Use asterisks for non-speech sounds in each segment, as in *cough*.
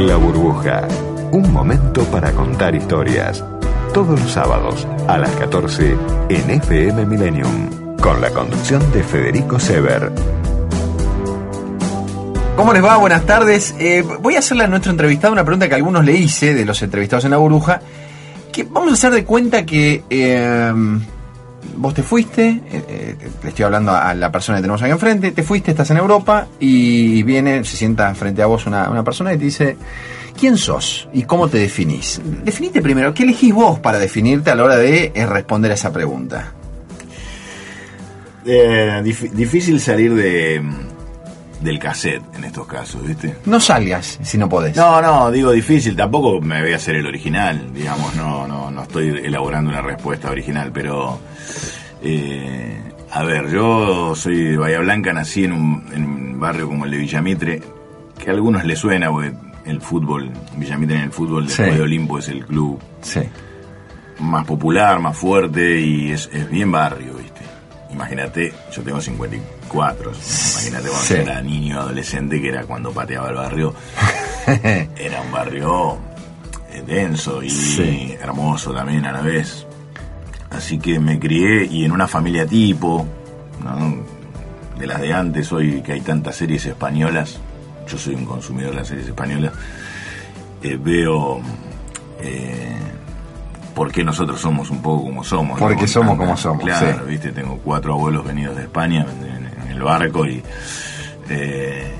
La burbuja. Un momento para contar historias. Todos los sábados a las 14 en FM Millennium. Con la conducción de Federico Sever. ¿Cómo les va? Buenas tardes. Eh, voy a hacerle a nuestro entrevistado una pregunta que algunos le hice de los entrevistados en la burbuja. Que vamos a hacer de cuenta que eh, vos te fuiste, eh, eh, le estoy hablando a la persona que tenemos aquí enfrente, te fuiste, estás en Europa y viene, se sienta frente a vos una, una persona y te dice, ¿quién sos y cómo te definís? Definite primero, ¿qué elegís vos para definirte a la hora de eh, responder a esa pregunta? Eh, dif- difícil salir de del cassette en estos casos, ¿viste? No salgas si no podés. No, no, digo difícil, tampoco me voy a hacer el original, digamos, no, no, no estoy elaborando una respuesta original, pero eh, a ver, yo soy de Bahía Blanca, nací en un, en un barrio como el de Villamitre, que a algunos les suena, porque el fútbol, Villamitre en el fútbol después Sí. de Olimpo es el club Sí. más popular, más fuerte y es, es bien barrio, ¿viste? Imagínate, yo tengo 54, imagínate cuando Sí. era niño, adolescente, que era cuando pateaba el barrio, *laughs* era un barrio eh, denso y Sí. hermoso también a la vez. Así que me crié y en una familia tipo, ¿no? de las de antes, hoy que hay tantas series españolas, yo soy un consumidor de las series españolas, eh, veo eh, por qué nosotros somos un poco como somos. Porque somos como somos, Claro, sí. viste, tengo cuatro abuelos venidos de España en, en el barco y... eh,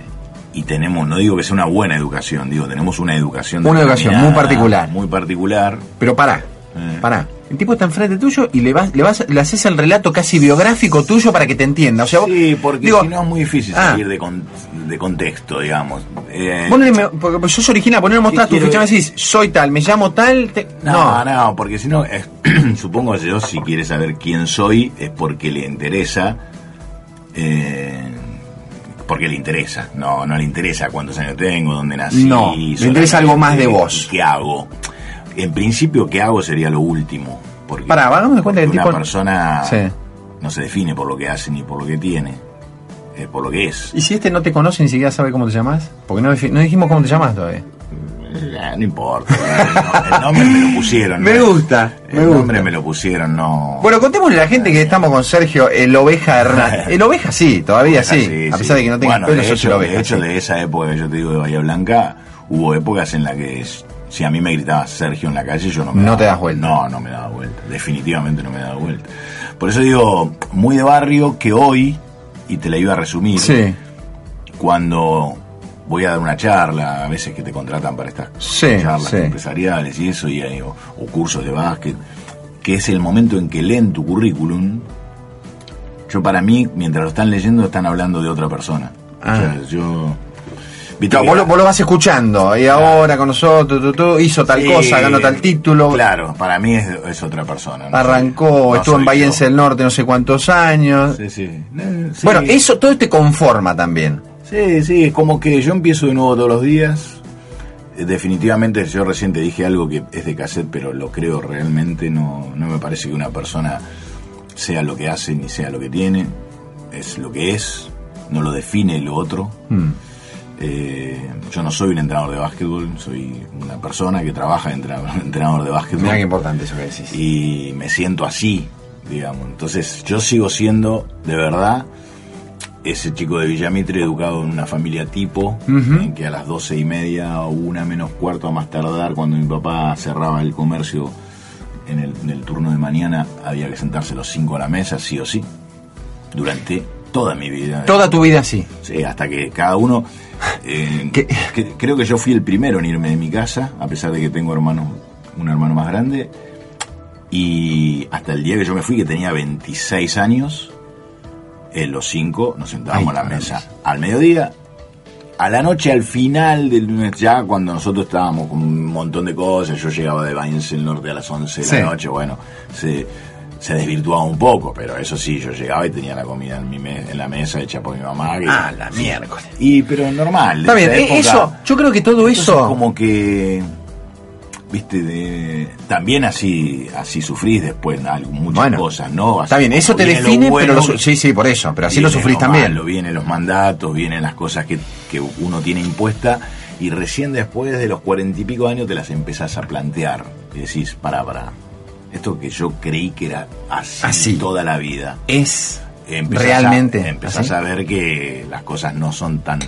y tenemos, no digo que sea una buena educación, digo, tenemos una educación... Una educación muy particular. Muy particular. Pero pará, Eh. pará. El tipo está enfrente tuyo y le vas, le vas, le haces el relato casi biográfico tuyo para que te entienda. O sea, vos- Sí, porque digo, si no es muy difícil ah. salir de, con- de contexto, digamos. Eh, vos no le me- porque sos original, poner mostrar tu ficha, me decís, soy tal, me llamo tal, te- No, no, porque si no, es- *clears throat* supongo que yo si quiere saber quién soy es porque le interesa, eh, porque le interesa, no, no le interesa cuántos años tengo, dónde nací. No, le interesa algo más de vos. ¿Qué hago? En principio, ¿qué hago? Sería lo último. Porque, Pará, hagamos de cuenta que porque tipo- una persona Sí. no se define por lo que hace ni por lo que tiene, es por lo que es. ¿Y si este no te conoce ni siquiera sabe cómo te llamas? Porque no, no dijimos cómo te llamas todavía. Eh, no importa, el, el nombre me lo pusieron. *laughs* Me gusta, El me nombre gusta. me lo pusieron, no. Bueno, contémosle a la gente que estamos con Sergio, el oveja Hernández. *laughs* El oveja sí, todavía sí, a pesar de que no tenga bueno, pelo, de hecho, el oveja. de hecho, sí. de esa época que yo te digo de Bahía Blanca, hubo épocas en las que si a mí me gritaba Sergio en la calle, yo no me No daba- te das vuelta. No, no me daba vuelta. Definitivamente no me daba vuelta. Por eso digo, muy de barrio que hoy, y te la iba a resumir, Sí, cuando voy a dar una charla, a veces que te contratan para estas Sí, charlas sí. empresariales y eso, y, o, o cursos de básquet, que es el momento en que leen tu currículum. Yo para mí, mientras lo están leyendo, están hablando de otra persona. Ah. O sea, yo... ¿viste Claro, vos, lo, vos lo vas escuchando, y ahora con nosotros, tú, tú, hizo tal Sí, cosa, ganó tal título, Claro, para mí es, es otra persona. no arrancó, no estuvo en Bahiense del Norte no sé cuántos años. Sí, sí. Eh, sí. Bueno, eso todo te conforma también. Sí, sí, es como que yo empiezo de nuevo todos los días. Eh, Definitivamente yo recién te dije algo que es de cassette, pero lo creo realmente. No, no me parece que una persona sea lo que hace ni sea lo que tiene. Es lo que es, no lo define lo otro. Hmm. Eh, yo no soy un entrenador de básquetbol, soy una persona que trabaja de *laughs* entrenador de básquetbol Mira qué importante eso que decís. y me siento así, digamos. Entonces yo sigo siendo, de verdad, ese chico de Villamitre educado en una familia tipo, en que a las doce y media o una menos cuarto a más tardar, cuando mi papá cerraba el comercio en el, en el turno de mañana, había que sentarse los cinco a la mesa, sí o sí, durante toda mi vida. Toda tu vida así. Sí, hasta que cada uno... eh, *laughs* creo que yo fui el primero en irme de mi casa, a pesar de que tengo hermanos, un hermano más grande. Y hasta el día que yo me fui, que tenía 26 años, en los cinco nos sentábamos Ay, a la mesa. Al mediodía, a la noche, al final del lunes, ya cuando nosotros estábamos con un montón de cosas, yo llegaba de Baines el Norte a las 11 de Sí. la noche, bueno, se, se desvirtuaba un poco, pero eso sí, yo llegaba y tenía la comida en, mi me- en la mesa hecha por mi mamá. que- Ah, la miércoles. y pero normal. Está bien, eh, época. eso, yo creo que todo eso... como que viste de también así así sufrís después muchas Bueno, cosas, ¿no? Así Está bien, eso te viene lo define, bueno, pero lo sí, sí, por eso, pero así lo sufrís también. malo, vienen los mandatos, vienen las cosas que, que uno tiene impuesta Y recién después de los cuarenta y pico años te las empezás a plantear. Y decís, para, para. Esto que yo creí que era así, Así. toda la vida. Es Empezás realmente. A, empezás así. a ver que las cosas no son tan,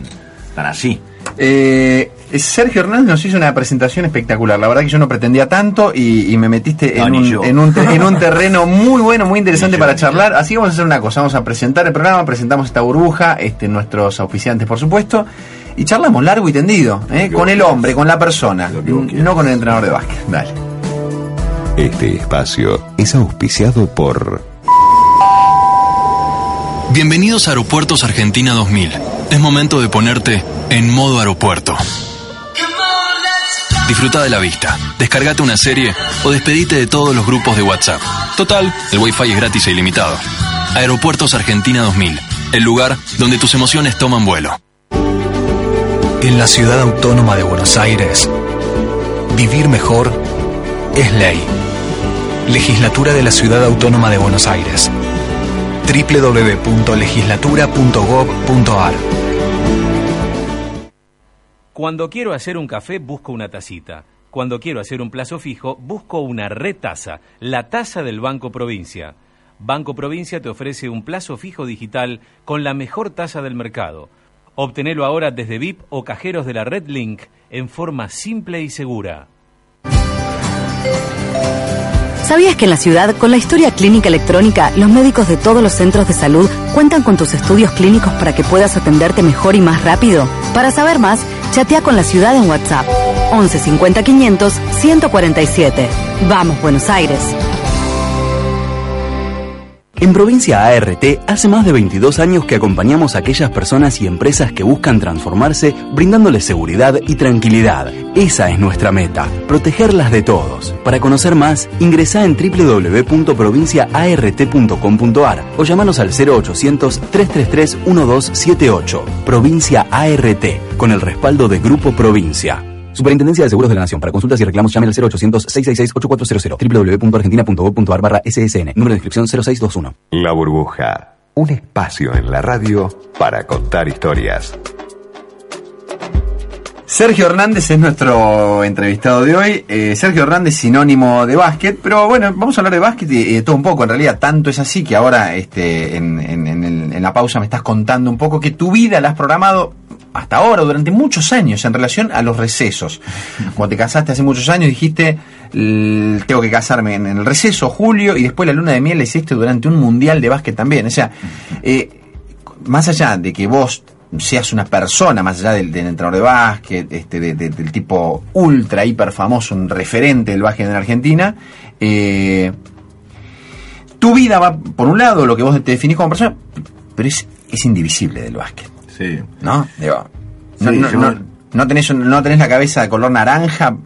tan así. Eh, Sergio Hernández nos hizo una presentación espectacular. La verdad que yo no pretendía tanto y, y me metiste No, en, un, en, un en un *laughs* terreno muy bueno, muy interesante yo, para charlar. Así que vamos a hacer una cosa. Vamos a presentar el programa, presentamos esta burbuja, este, nuestros auspiciantes, por supuesto, y charlamos largo y tendido, ¿eh? Con el hombre, con la persona, quieras. no con el entrenador de básquet. Dale. Este espacio es auspiciado por Bienvenidos a Aeropuertos Argentina 2000. Es momento de ponerte en modo aeropuerto. Disfruta de la vista, descargate una serie o despedite de todos los grupos de WhatsApp. Total, el Wi-Fi es gratis e ilimitado. Aeropuertos Argentina 2000, el lugar donde tus emociones toman vuelo. En la ciudad autónoma de Buenos Aires, vivir mejor es ley. Legislatura de la Ciudad Autónoma de Buenos Aires www.legislatura.gov.ar Cuando quiero hacer un café, busco una tacita. Cuando quiero hacer un plazo fijo, busco una retasa, la tasa del Banco Provincia. Banco Provincia te ofrece un plazo fijo digital con la mejor tasa del mercado. Obtenelo ahora desde VIP o cajeros de la Red Link en forma simple y segura. ¿Sabías que en la ciudad, con la historia clínica electrónica, los médicos de todos los centros de salud cuentan con tus estudios clínicos para que puedas atenderte mejor y más rápido? Para saber más, chatea con la ciudad en WhatsApp 11 50 500 147. Vamos, Buenos Aires. En Provincia ART hace más de 22 años que acompañamos a aquellas personas y empresas que buscan transformarse brindándoles seguridad y tranquilidad. Esa es nuestra meta, protegerlas de todos. Para conocer más, ingresa en www.provinciaart.com.ar o llamanos al 0800 333 1278. Provincia ART, con el respaldo de Grupo Provincia. Superintendencia de Seguros de la Nación. Para consultas y reclamos llame al 0800-666-8400 www.argentina.gov.ar barra SSN. Número de inscripción 0621. La Burbuja, un espacio en la radio para contar historias. Sergio Hernández es nuestro entrevistado de hoy. Eh, Sergio Hernández, sinónimo de básquet, pero bueno, vamos a hablar de básquet y eh, todo un poco. En realidad, tanto es así que ahora este, en, en- en el- en la pausa me estás contando un poco que tu vida la has programado hasta ahora, durante muchos años, en relación a los recesos. Cuando te casaste hace muchos años, dijiste, "L- tengo que casarme en el receso, julio, y después la luna de miel la hiciste durante un mundial de básquet también. O sea, eh, más allá de que vos seas una persona, más allá del, del entrenador de básquet, este, de- de- del tipo ultra, hiper famoso, un referente del básquet en Argentina, eh, tu vida va, por un lado, lo que vos te definís como persona, pero es, es indivisible del básquet, Sí. ¿no? Digo, no, Sí, no- yo- no- no tenés, no tenés la cabeza de color naranja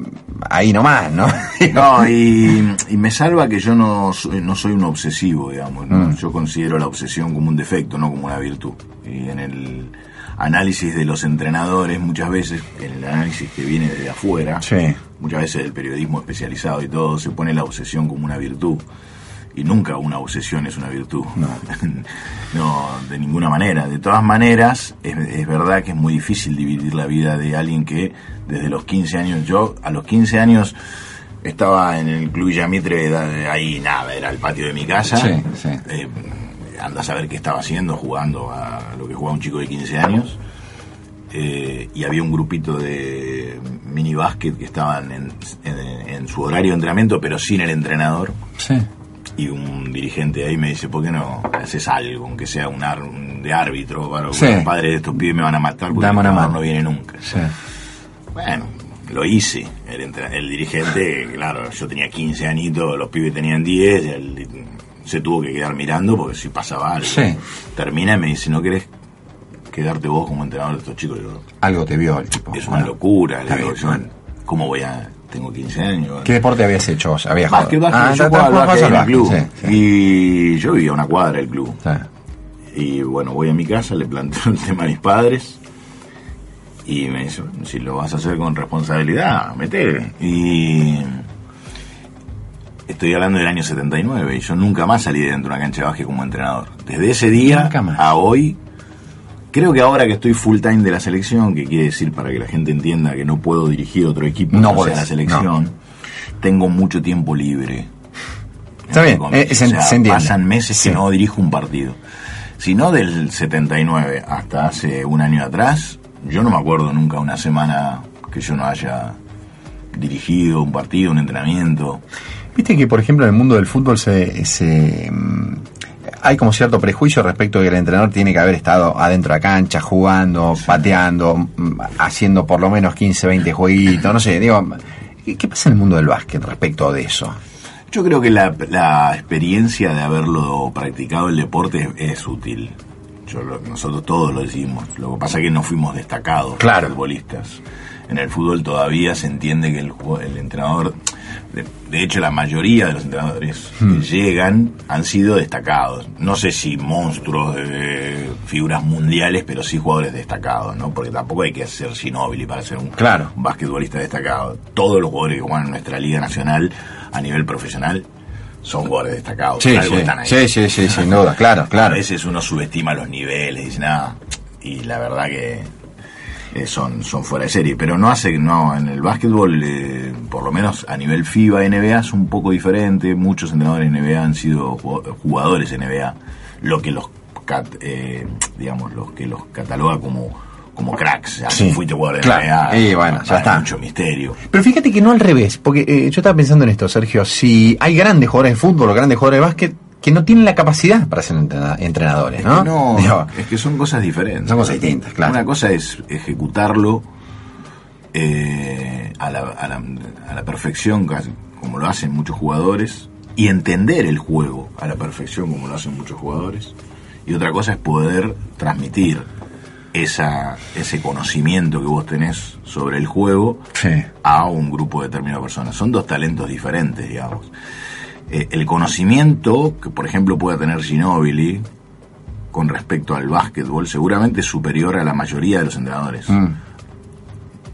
ahí nomás, ¿no? *laughs* No, y, y me salva que yo no soy, no soy un obsesivo, digamos. ¿no? Mm. Yo considero la obsesión como un defecto, no como una virtud. Y en el análisis de los entrenadores, muchas veces, en el análisis que viene desde afuera, Sí. muchas veces el periodismo especializado y todo, se pone la obsesión como una virtud. Y nunca una obsesión es una virtud. *laughs* No, de ninguna manera. De todas maneras, es, es verdad que es muy difícil dividir la vida de alguien que desde los 15 años, yo a los 15 años estaba en el Club Villamitre, da- ahí nada, era el patio de mi casa. Sí, sí. Eh, anda a saber qué estaba haciendo, jugando a lo que jugaba un chico de 15 años. Eh, y había un grupito de mini básquet que estaban en, en- en su horario de entrenamiento, pero sin el entrenador. Sí. Y un dirigente ahí me dice, ¿por qué no haces algo, aunque sea un, ar- un de árbitro? Para, Sí. Los padres de estos pibes me van a matar porque el no viene nunca. Sí. Bueno, lo hice. El, el dirigente, claro, yo tenía 15 añitos, los pibes tenían 10, y él se tuvo que quedar mirando porque si pasaba algo. Sí. Termina y me dice, ¿no querés quedarte vos como entrenador de estos chicos? Yo, Algo te vio el tipo. es una Bueno. locura. Le digo, yo, bueno. ¿cómo voy a...? Tengo 15 años. ¿Qué deporte habías hecho? ¿Habías Básquet, jugado? básquet, Ah, yo jugaba al en el club. básquet, sí, sí. Y yo vivía a una cuadra del club. Sí. Y bueno, voy a mi casa, le planteo el tema a mis padres. Y me dice, "Bueno, si lo vas a hacer con responsabilidad, metele. Y estoy hablando del año 79 y yo nunca más salí de dentro de una cancha de básquet como entrenador. Desde ese día a hoy Creo que ahora que estoy full time de la selección, que quiere decir para que la gente entienda que no puedo dirigir otro equipo No que podés, sea la selección, tengo mucho tiempo libre. Está bien, eh, se- O sea, se entiende. Pasan meses Sí. que no dirijo un partido. Si no del 79 hasta hace un año atrás, yo no me acuerdo nunca una semana que yo no haya dirigido un partido, un entrenamiento. Viste que, por ejemplo, en el mundo del fútbol se, se, mm, hay como cierto prejuicio respecto de que el entrenador tiene que haber estado adentro de la cancha, jugando, pateando, mm, haciendo por lo menos 15, 20 jueguitos, no sé, digo, ¿qué pasa en el mundo del básquet respecto de eso? Yo creo que la, la experiencia de haberlo practicado el deporte es, es útil. Yo nosotros todos lo decimos. Lo que pasa es que no fuimos destacados Claro. futbolistas. En el fútbol todavía se entiende que el, el entrenador, de, de hecho la mayoría de los entrenadores Hmm. que llegan han sido destacados. No sé si monstruos, eh, figuras mundiales, pero sí jugadores destacados, ¿no? Porque tampoco hay que ser Ginóbili para ser un, Claro. un basquetbolista destacado. Todos los jugadores que juegan en nuestra liga nacional a nivel profesional son jugadores destacados. Sí, algo sí, están ahí. sí, sí, sí, sin duda, claro, A claro. veces uno subestima los niveles, dice nada, y la verdad que eh, son, son fuera de serie. Pero no hace, no, en el básquetbol, eh, por lo menos a nivel FIBA, NBA es un poco diferente. Muchos entrenadores NBA han sido ju- jugadores NBA, lo que los, cat- eh, digamos, los que los cataloga como como cracks, Sí, fuiste jugador de claro. NBA, Y bueno, ya está. mucho misterio. Pero fíjate que no al revés, porque eh, yo estaba pensando en esto, Sergio, si hay grandes jugadores de fútbol o grandes jugadores de básquet que no tienen la capacidad para ser entrena- entrenadores, ¿no? No, *laughs* Digo, es que son cosas diferentes. Son cosas distintas, claro. Una cosa es ejecutarlo eh, a, la, a, la, a la perfección, como lo hacen muchos jugadores, y entender el juego a la perfección, como lo hacen muchos jugadores. Y otra cosa es poder transmitir esa, ese conocimiento que vos tenés sobre el juego Sí. a un grupo determinado de personas. Son dos talentos diferentes, digamos. Eh, el conocimiento que, por ejemplo, pueda tener Ginóbili con respecto al básquetbol seguramente es superior a la mayoría de los entrenadores. Mm.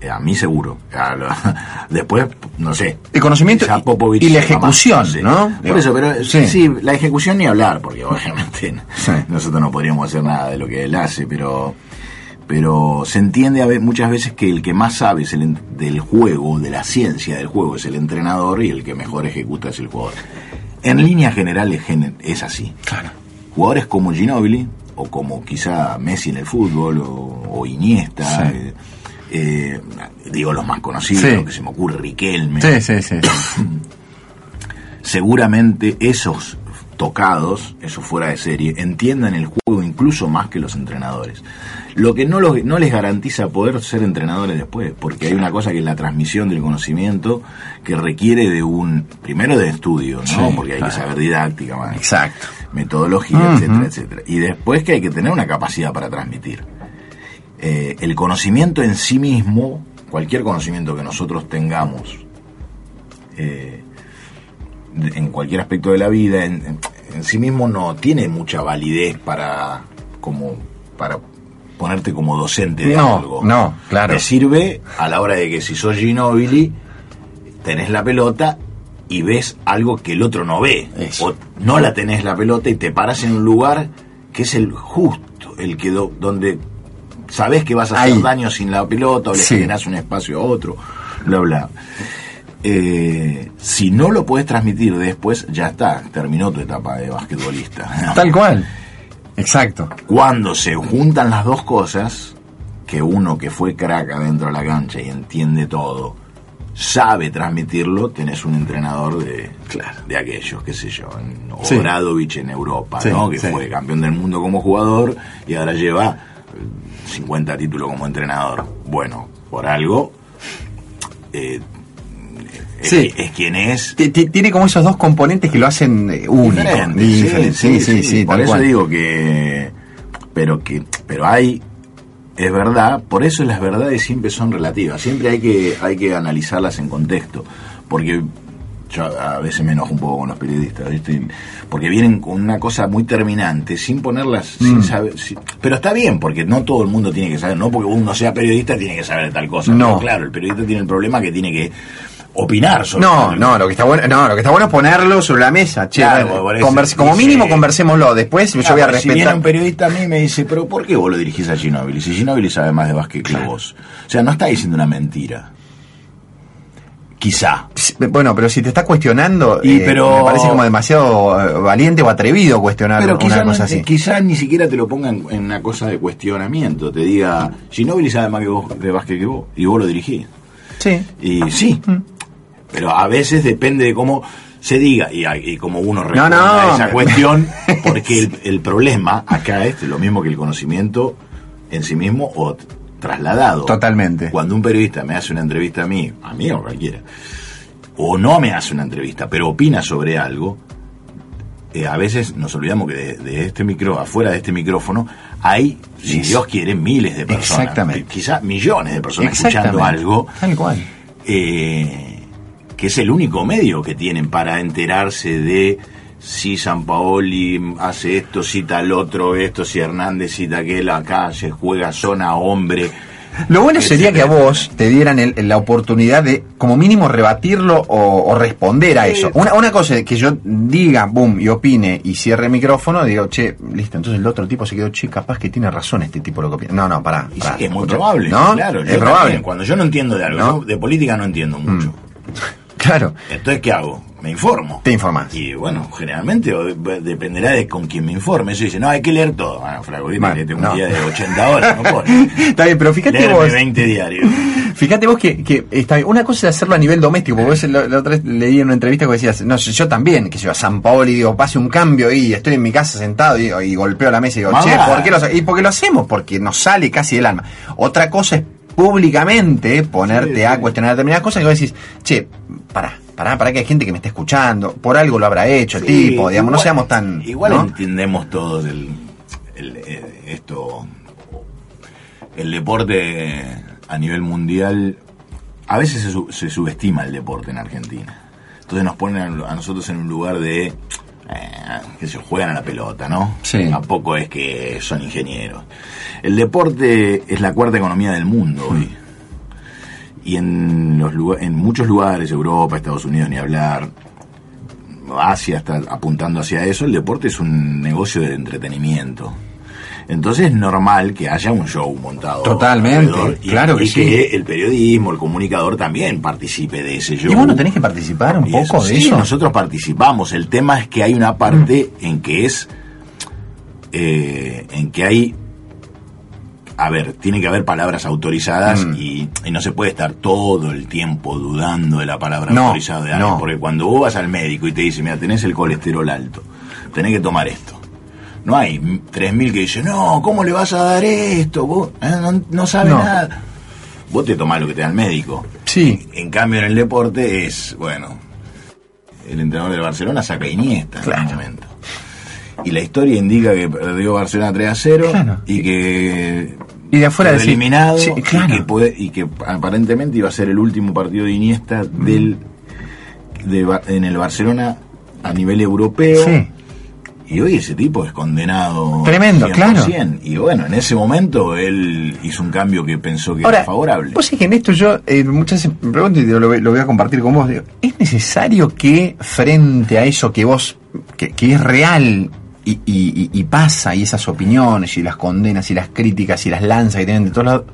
Eh, a mí seguro. A lo- *laughs* después, no sé. El conocimiento y- Popovich y la ejecución. ¿no? Por eso, pero Sí. sí. la ejecución ni hablar, porque *laughs* obviamente Sí. nosotros no podríamos hacer nada de lo que él hace, pero pero se entiende a ve- muchas veces que el que más sabe es el del juego, de la ciencia del juego, es el entrenador y el que mejor ejecuta es el jugador. En líneas generales gen- es así. Claro. Jugadores como Ginóbili, o como quizá Messi en el fútbol, o, o Iniesta, Sí. eh, eh, digo los más conocidos, Sí. lo que se me ocurre, Riquelme, Sí, sí, sí. sí. *clears throat* seguramente esos tocados, esos fuera de serie, entiendan el juego incluso más que los entrenadores. Lo que no, los- no les garantiza poder ser entrenadores después, porque hay una cosa que es la transmisión del conocimiento que requiere de un, primero de estudio, ¿no? Sí, porque hay claro. que saber didáctica, Exacto. metodología, etcétera, etcétera. Y después que hay que tener una capacidad para transmitir. Eh, el conocimiento en sí mismo, cualquier conocimiento que nosotros tengamos, eh, en cualquier aspecto de la vida, en, en- en sí mismo no tiene mucha validez para como para ponerte como docente de No, algo. no, claro. Te sirve a la hora de que si sos Ginóbili, tenés la pelota y ves algo que el otro no ve. Eso. O no la tenés la pelota y te paras en un lugar que es el justo, el que do- donde sabés que vas a hacer Ahí. daño sin la pelota o le Sí. generás un espacio a otro, bla, bla. Eh, si no lo puedes transmitir después, ya está, terminó tu etapa de basquetbolista. Tal cual. Exacto. Cuando se juntan las dos cosas, que uno que fue crack adentro de la cancha y entiende todo, sabe transmitirlo, tenés un entrenador de, de aquellos, qué sé yo, en Sí. Obradovic en Europa, Sí, ¿no? que sí. fue campeón del mundo como jugador y ahora lleva eh, 50 títulos como entrenador. Bueno, por algo, eh, Sí. es quien es. Ti- ti- Tiene como esos dos componentes que lo hacen eh, único. Diferente, Diferente, Sí, sí, sí. Por eso cual. digo que. Pero que. Pero hay. Es verdad, por eso las verdades siempre son relativas. Siempre hay que, hay que analizarlas en contexto. Porque yo a veces me enojo un poco con los periodistas, ¿viste? Porque vienen con una cosa muy terminante, sin ponerlas, Mm. sin saber. sin- pero está bien, porque no todo el mundo tiene que saber, no porque uno sea periodista tiene que saber de tal cosa. No. Pero claro, el periodista tiene el problema que tiene que opinar sobre No, no, lo que está bueno, no, lo que está bueno es ponerlo sobre la mesa, che, Claro, converse- como dice- mínimo conversémoslo, después yo voy a porque Si viene respetar. un periodista a mí me dice, pero ¿por qué vos lo dirigís a Ginóbili? Si Ginóbili sabe más de básquet que vos. O sea, no está diciendo una mentira. Quizá. Bueno, pero si te está cuestionando, Y eh, pero- me parece como demasiado eh, valiente o atrevido cuestionar Pero una quizá, cosa no- así. quizá ni siquiera te lo pongan en una cosa de cuestionamiento. Te diga, Ginóbili sabe más que vos de básquet que vos. Y vos lo dirigís. Sí. Y sí. Pero a veces depende de cómo se diga y, y cómo uno responda no, a esa me- cuestión. *laughs* Porque el, el problema acá es lo mismo que el conocimiento en sí mismo o trasladado. Totalmente. Cuando un periodista me hace una entrevista a mí, a mí o cualquiera, o no me hace una entrevista, pero opina sobre algo, eh, a veces nos olvidamos que de, de este micro, afuera de este micrófono, hay, si Es- Dios quiere, miles de personas. Exactamente. Quizás millones de personas escuchando algo Tal cual. eh, que es el único medio que tienen para enterarse de si San Paoli hace esto, si tal otro esto, si Hernández cita aquel acá, se juega zona hombre. Lo bueno sería que a vos te dieran el- la oportunidad de, como mínimo, rebatirlo o, o responder a Sí. eso. Una, una cosa es que yo diga, boom, y opine y cierre el micrófono, digo, che, listo, entonces el otro tipo se quedó, che, capaz que tiene razón este tipo lo que opina. No, no, pará. Y sí pará, es muy escucha. probable, ¿No? claro. es probable. también, cuando yo no entiendo de algo, ¿No? yo de política no entiendo mucho. Claro, Entonces, ¿qué hago? Me informo. te informás. Y bueno, generalmente o dependerá de con quién me informe. Eso dice, no, hay que leer todo. Bueno, ¿viste? Bueno, Léete un día de 80 horas, no puedo. *laughs* Está bien, pero fíjate Leerme vos. 20 diarios. Fíjate vos que, que está bien. Una cosa es hacerlo a nivel doméstico, porque vos la, la otra vez leí en una entrevista que decías, no, yo también, que yo a San Paoli digo, pase un cambio y estoy en mi casa sentado y, y golpeo la mesa y digo, che. ¿por qué lo hace-?" Y porque lo hacemos, porque nos sale casi del alma. Otra cosa es públicamente ponerte Sí, a cuestionar determinadas cosas y vos decís, che, pará, pará, pará que hay gente que me está escuchando, por algo lo habrá hecho el Sí, tipo, digamos, no seamos tan... Igual ¿no? entendemos todos el, el, eh, esto. El deporte a nivel mundial. A veces se, su- se subestima el deporte en Argentina. Entonces nos ponen a nosotros en un lugar de. Eh, que se juegan a la pelota, ¿no? Sí. Tampoco es que son ingenieros. El deporte es la cuarta economía del mundo hoy. Y en, los en muchos lugares, Europa, Estados Unidos, ni hablar, Asia está apuntando hacia eso, el deporte es un negocio de entretenimiento. Entonces es normal que haya un show montado. Totalmente, y- claro que y sí. que el periodismo, el comunicador también participe de ese show. ¿Y vos no tenés que participar un Y poco eso, de sí, eso? nosotros participamos. El tema es que hay una parte en que es. eh, en que hay. A ver, tiene que haber palabras autorizadas Mm. y, y no se puede estar todo el tiempo dudando de la palabra No, autorizada de alguien. no. Porque cuando vos vas al médico y te dice, mira, tenés el colesterol alto, tenés que tomar esto. No hay 3.000 que dicen, no, ¿cómo le vas a dar esto? Vos eh, no, no sabes No. nada. Vos te tomás lo que te da el médico. Sí, En cambio, en el deporte es, bueno, el entrenador del Barcelona saca Iniesta en Claro. un momento. Y la historia indica que perdió Barcelona 3 a 0 Claro. y que Y de afuera decir- eliminado Sí, claro. y, que puede- y que aparentemente iba a ser el último partido de Iniesta del de en el Barcelona a nivel europeo. sí. Y hoy ese tipo es condenado. Tremendo, claro. Y bueno, en ese momento él hizo un cambio que pensó que Ahora, era favorable. Vos sabés que en esto yo eh, muchas veces me pregunto y lo, voy- lo voy a compartir con vos. digo, ¿Es necesario que frente a eso que vos, que, que es real y, y- y- y pasa, y esas opiniones, y las condenas, y las críticas, y las lanzas que tienen de todos lados,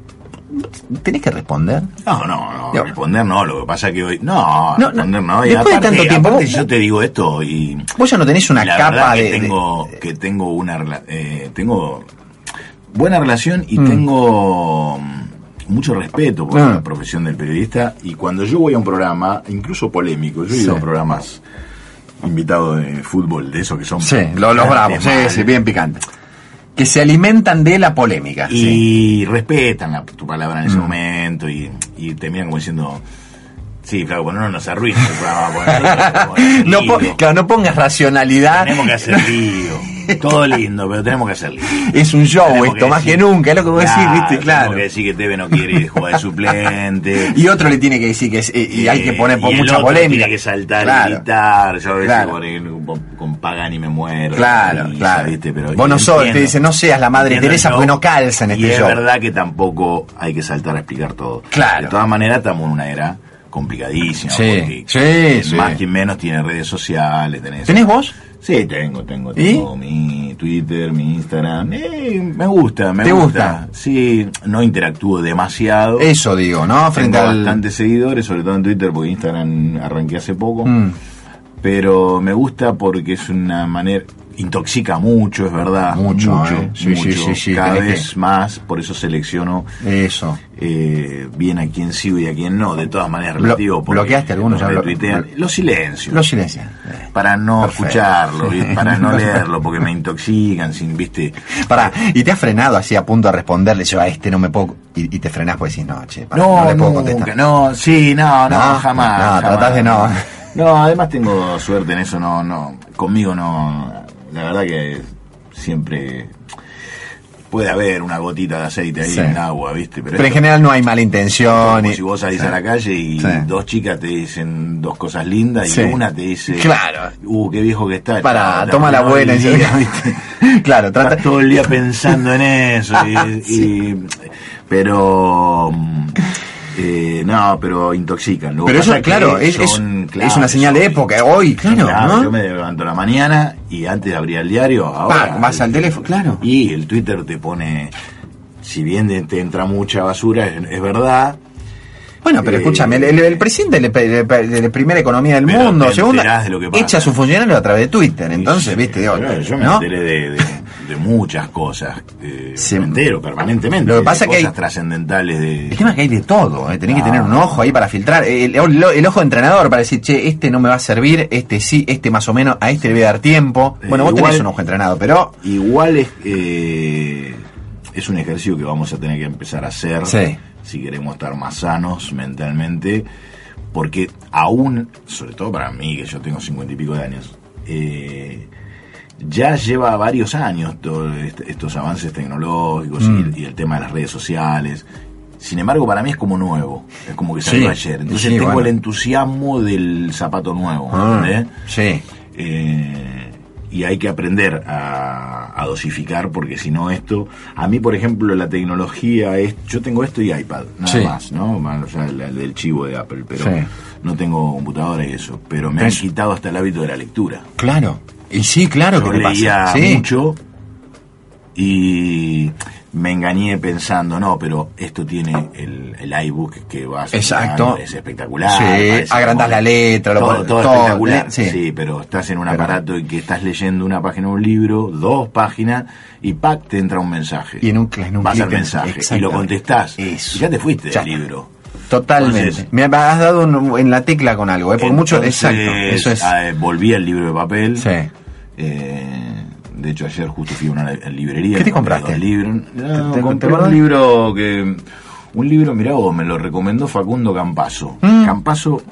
tenés que responder? No, no, no, Digo- responder no, lo que pasa que hoy... No, No, responder no. Y después de tanto tiempo, aparte vos- yo te digo esto y... Vos ya no tenés una la capa que de, que tengo una... eh, tengo buena relación y Mm. tengo mucho respeto por Ah. la profesión del periodista y cuando yo voy a un programa, incluso polémico, yo he ido Sí. a programas invitados de fútbol, de esos que son... Sí, lo- los bravos, sí, sí, bien picante. Que se alimentan de la polémica. sí. y respetan la- tu palabra en ese Mm. momento y, y te miran como diciendo sí claro bueno no nos arruina el programa hacer No, *laughs* claro, no pongas racionalidad. tenemos que hacer lío *laughs* todo lindo pero tenemos que hacer lío Es un show Tenemos esto, más decir- que nunca, es lo que vos decís, viste, claro. que decir que Teve no quiere ir jugar de suplente *laughs* Y otro le tiene que decir que es, eh, y hay que poner por y el mucha otro polémica. tiene que saltar Claro. y gritar yo a veces Claro. con, con Pagani me muero Claro, claro. ¿viste? Pero Vos no y sos, te dice, no seas la madre Teresa porque no calza en y este es show. verdad que tampoco hay que saltar a explicar todo. Claro. De todas maneras, estamos en una era complicadísima. Sí, porque sí, sí. Más que menos tiene redes sociales. Tenés, ¿Tenés vos? Sí, tengo, tengo, ¿Y? tengo mi Twitter, mi Instagram. Eh, me gusta, me ¿Te gusta. gusta? Sí, no interactúo demasiado. Eso digo, ¿no? Frente Tengo al... bastantes seguidores, sobre todo en Twitter, porque Instagram arranqué hace poco. Mm. Pero me gusta porque es una manera. Intoxica mucho, es verdad. Mucho, mucho. eh. Sí, mucho. sí, sí, Cada vez más, por eso selecciono Eso. eh, bien a quien sigo y a quien no. De todas maneras, Blo- relativo. bloqueaste algunos, ya blo- retuitean. blo- Los silencios. Los silencias. Eh. para no Perfecto. escucharlo, para no *laughs* leerlo, porque me intoxican, sin, viste. Pará, y te has frenado así a punto de responderle, yo a este no me puedo... Y, y te frenás pues decís, no, che, pará, no, No, le puedo nunca, contestar. no, sí, no, no, No, jamás. no, jamás. tratás de no. No, además tengo suerte en eso, no, no, conmigo no, la verdad que siempre puede haber una gotita de aceite ahí Sí. en agua, ¿viste? Pero en esto- general no hay mala intención. como y- si vos salís Sí. a la calle y Sí. dos chicas te dicen dos cosas lindas y una te dice, Claro. uh, qué viejo que está. Para, toma la arruinó buena. día, ¿viste? *laughs* claro, trata... Estás todo el día pensando en eso. y- *laughs* y- pero. Eh, no, pero intoxican. Lo Pero eso, claro, es, es- son es claves una señal de época. Hoy, claro, ¿no? Yo me levanto a la mañana y antes abría el diario. Ahora, Pa, vas al teléfono, claro. Y el Twitter te pone. Si bien de- te entra mucha basura, es, es verdad. Bueno, pero Eh, escúchame, el, el- el presidente de, la- de primera economía del mundo, segunda, de echa a su funcionario a través de Twitter. Entonces, Sí, viste, digo, yo me enteré de, de- de muchas cosas. eh, entero permanentemente. Lo que de pasa que cosas hay- trascendentales de. El tema es que hay de todo, ¿eh? tenés que Ah. tener un ojo ahí para filtrar. El, el- el ojo de entrenador para decir, che, este no me va a servir, este sí, este más o menos, a este le voy a dar tiempo. Eh, Bueno, vos igual- tenés un ojo entrenado, pero... Igual es, eh, es un ejercicio que vamos a tener que empezar a hacer Sí. si queremos estar más sanos mentalmente, porque aún, sobre todo para mí, que yo tengo cincuenta y pico de años, eh, ya lleva varios años todos estos avances tecnológicos y- Mm. y, el tema de las redes sociales. Sin embargo, para mí es como nuevo, es como que salió Sí, ayer. Entonces sí, tengo bueno. el entusiasmo del zapato nuevo, Ah, sí. Eh, y hay que aprender a, a dosificar porque si no esto a mí por ejemplo la tecnología es yo tengo esto y iPad nada Sí. más no más allá del, del chivo de Apple pero no tengo computadora y eso pero me Es- han quitado hasta el hábito de la lectura Claro. Y sí, claro yo que leía pasa. Sí. mucho y me engañé pensando, no, pero esto tiene el, el iBook que va a ser Exacto. es espectacular. Sí, como- la letra, lo todo, todo todo, espectacular. le- sí. sí. pero estás en un Pero- aparato en que estás leyendo una página de un libro, dos páginas, y ¡pac! te entra un mensaje. Y en un, en un Vas al en- mensaje y lo contestás. Eso. Y ya te fuiste Ya. del libro. Totalmente. Entonces- me has dado un- en la tecla con algo, ¿eh? Porque mucho, exacto. Eso es. eh, volví al libro de papel. Sí. Eh, de hecho, ayer justo fui a una librería. ¿Qué te compraste? No, ¿Te- te- compré te un libro que. Un libro, mirá vos, me lo recomendó Facundo Campazo. Mm. Campazo,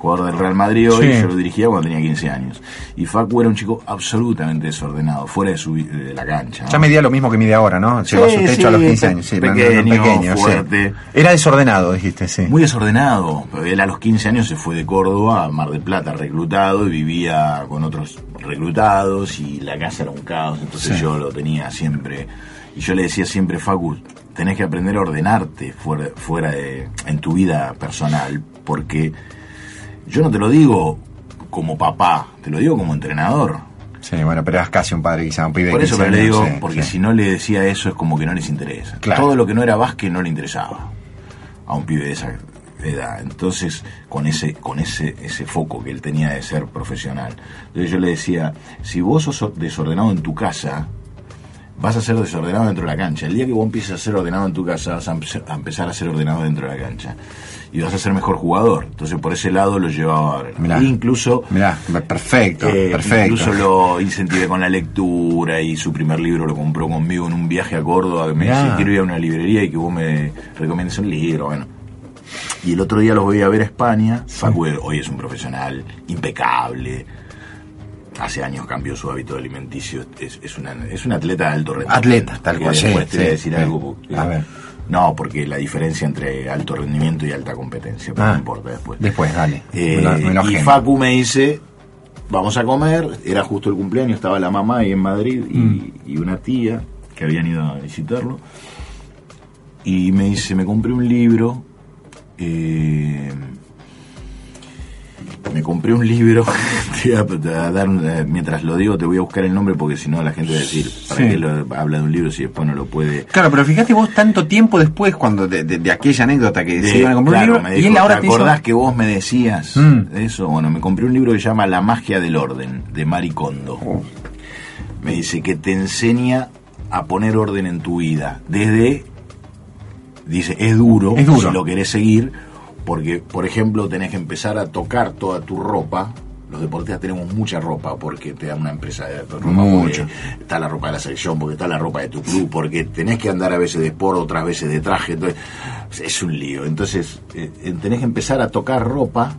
jugador del Real Madrid hoy, Sí. yo lo dirigía cuando tenía 15 años. Y Facu era un chico absolutamente desordenado, fuera de, su, de la cancha. ¿no? Ya medía lo mismo que mide ahora, ¿no? Llegó a su Sí, techo a los sí, 15 pe- años. Sí, pequeño, fuerte. Era desordenado, dijiste, sí. Muy desordenado. Él a los 15 años se fue de Córdoba a Mar del Plata reclutado y vivía con otros reclutados y la casa era un caos. Entonces yo lo tenía siempre. Y yo le decía siempre, Facu, tenés que aprender a ordenarte fuera, fuera de. en tu vida personal. Porque yo no te lo digo como papá, te lo digo como entrenador. Sí, bueno, pero eras casi un padre, quizá un pibe Por eso 15 pero le digo, sí, porque sí. si no le decía eso es como que no les interesa. Claro. Todo lo que no era básquet no le interesaba a un pibe de esa edad. Entonces, con ese, con ese, ese foco que él tenía de ser profesional. Entonces yo le decía, si vos sos desordenado en tu casa, vas a ser desordenado dentro de la cancha. El día que vos empieces a ser ordenado en tu casa, vas a empe- a empezar a ser ordenado dentro de la cancha. Y vas a ser mejor jugador. Entonces, por ese lado lo llevaba. Mirá. E incluso Mirá, perfecto, eh, perfecto. Incluso lo incentivé con la lectura y su primer libro lo compró conmigo en un viaje a Córdoba. Que me Mirá. dice, quiero ir a una librería y que vos me recomiendes un libro. Bueno. Y el otro día los voy a ver a España. Facu hoy es un profesional impecable. Hace años cambió su hábito alimenticio. Es, es, una, es un atleta de alto rendimiento. Atleta, tal cual, sí, Después te voy a sí, decir sí. algo. A ver. No, porque la diferencia entre alto rendimiento y alta competencia. Pero Ah, no importa después. Después, dale. Eh, me lo, me lo y. Facu me dice, vamos a comer, era justo el cumpleaños, estaba la mamá ahí en Madrid y, Mm. y una tía que habían ido a visitarlo. Y me dice, me compré un libro, eh, me compré un libro, *laughs* te voy a dar, eh, mientras lo digo te voy a buscar el nombre porque si no la gente va a decir, ¿para Sí. qué lo- habla de un libro si después no lo puede... Claro, pero fíjate vos tanto tiempo después cuando de, de- de aquella anécdota que se iban a comprar claro, un libro me y dijo, él ahora ¿te hizo- acordás que vos me decías Mm. eso? Bueno, me compré un libro que se llama La magia del orden, de Mari Kondo. Oh. Me dice que te enseña a poner orden en tu vida. Desde, dice, es duro, Es duro. si lo querés seguir, porque, por ejemplo, tenés que empezar a tocar toda tu ropa. Los deportistas tenemos mucha ropa porque te da una empresa de ropa. Mucho. Está la ropa de la selección, porque está la ropa de tu club, porque tenés que andar a veces de sport, otras veces de traje. Entonces, es un lío. Entonces, eh, eh, tenés que empezar a tocar ropa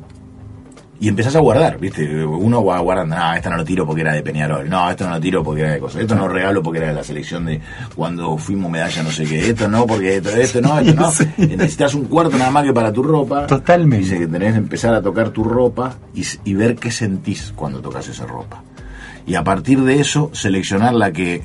y empezás a guardar, ¿viste? Uno va guardando, no, esta no lo tiro porque era de Peñarol, no, esto no lo tiro porque era de cosas, esto no lo regalo porque era de la selección de cuando fuimos medalla no sé qué, esto no, porque esto, esto no, esto no. *laughs* Sí. Necesitas un cuarto nada más que para tu ropa. Totalmente. Dice que tenés que empezar a tocar tu ropa y, y ver qué sentís cuando tocas esa ropa. Y a partir de eso, seleccionar la que eh,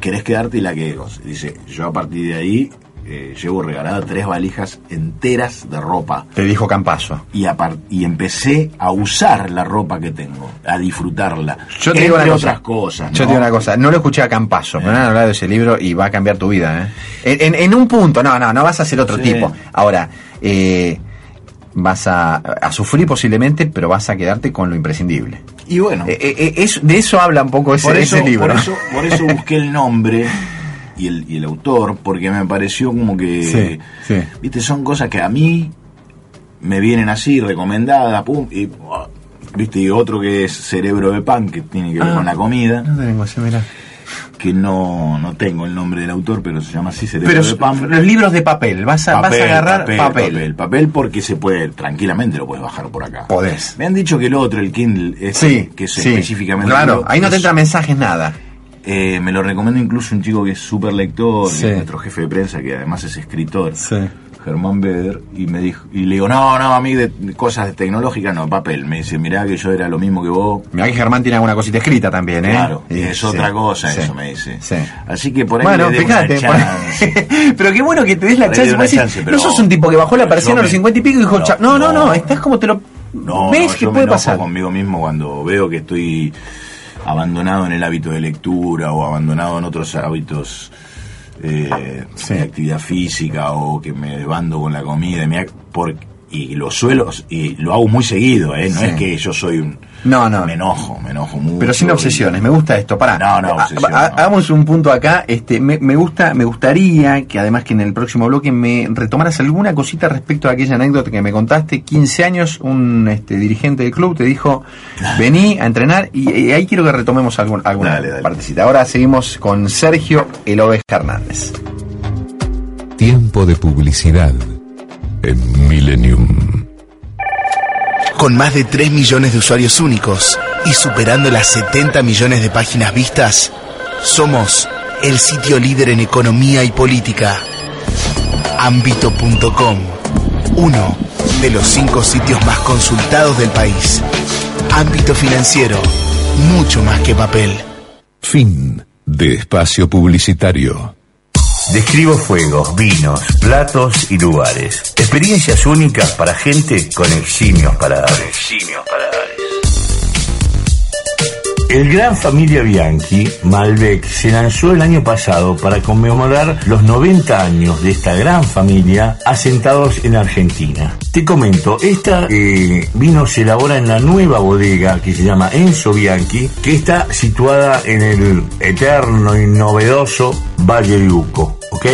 querés quedarte y la que... Dice, yo a partir de ahí eh, llevo regalada tres valijas enteras de ropa Te dijo Campazo. y, y empecé a usar la ropa que tengo, a disfrutarla. Yo te entre digo una cosa. otras cosas. Yo te digo una cosa, no lo escuché a Campazo, pero me han hablado de ese libro y va a cambiar tu vida, ¿eh? En, en- en un punto, no, no, no vas a ser otro Sí. tipo. Ahora, eh, vas a, a sufrir posiblemente, pero vas a quedarte con lo imprescindible. Y bueno, Eh, eh, eh, es- de eso habla un poco ese, por, eso, ese libro. por, eso, por eso busqué el nombre *laughs* y el, y el autor, porque me pareció como que, Sí, sí. viste, son cosas que a mí me vienen así, recomendadas, pum, y, oh, viste, y otro que es Cerebro de Pan, que tiene que ver Ah. con la comida, No tengo ese, mirá. que no, no tengo el nombre del autor, pero se llama así Cerebro Pero de Pan. los libros de papel, vas a, vas a agarrar papel. papel, papel, porque se puede, tranquilamente lo puedes bajar por acá. Podés. Me han dicho que el otro, el Kindle, ese, Sí, que es sí. específicamente. Claro, libro, ahí no te es- entran mensajes, nada. Eh, me lo recomiendo incluso un chico que es súper lector, Sí. nuestro jefe de prensa, que además es escritor, Sí. Germán Beder, y me dijo, y le digo, no, no, a mí de de cosas tecnológicas no, papel. Me dice, mirá que yo era lo mismo que vos. Mirá que Germán tiene alguna cosita escrita también, ¿eh? Claro, Y- es sí, otra cosa eso, me dice. Sí. Así que por ahí Bueno, le fíjate. una por- chance. *laughs* pero qué bueno que te des la chance. una pero- no sos un tipo que bajó la persiana a los me- 50 y pico y dijo, No, "Cha- no, no, estás como te lo. No, ¿Ves no, que yo me puede enojo pasar? conmigo mismo cuando veo que estoy abandonado en el hábito de lectura o abandonado en otros hábitos eh, Sí. de actividad física o que me desbando con la comida y, me ha- por- y lo suelo y lo hago muy seguido, ¿eh? no Sí. es que yo soy un No, no. me enojo, me enojo mucho. Pero sin y- obsesiones, me gusta esto. Pará. No, no, Ha- obsesión, ha- no. Hagamos un punto acá. Este, me, me gusta, me gustaría que además que en el próximo bloque me retomaras alguna cosita respecto a aquella anécdota que me contaste. 15 años, un este, dirigente del club te dijo, *laughs* vení a entrenar y, y ahí quiero que retomemos algún, alguna Dale, dale. partecita. Ahora seguimos con Sergio El Oveja Hernández. Tiempo de publicidad en Millennium. Con más de 3 millones de usuarios únicos y superando las 70 millones de páginas vistas, somos el sitio líder en economía y política. Ambito.com, uno de los cinco sitios más consultados del país. Ámbito financiero, mucho más que papel. Fin de espacio publicitario. Describo fuegos, vinos, platos y lugares. Experiencias únicas para gente con eximios paladares. El Gran Familia Bianchi, Malbec, se lanzó el año pasado para conmemorar los 90 años de esta gran familia asentados en Argentina. Te comento, esta eh, vino se elabora en la nueva bodega que se llama Enzo Bianchi, que está situada en el eterno y novedoso Valle de Uco. ¿Ok?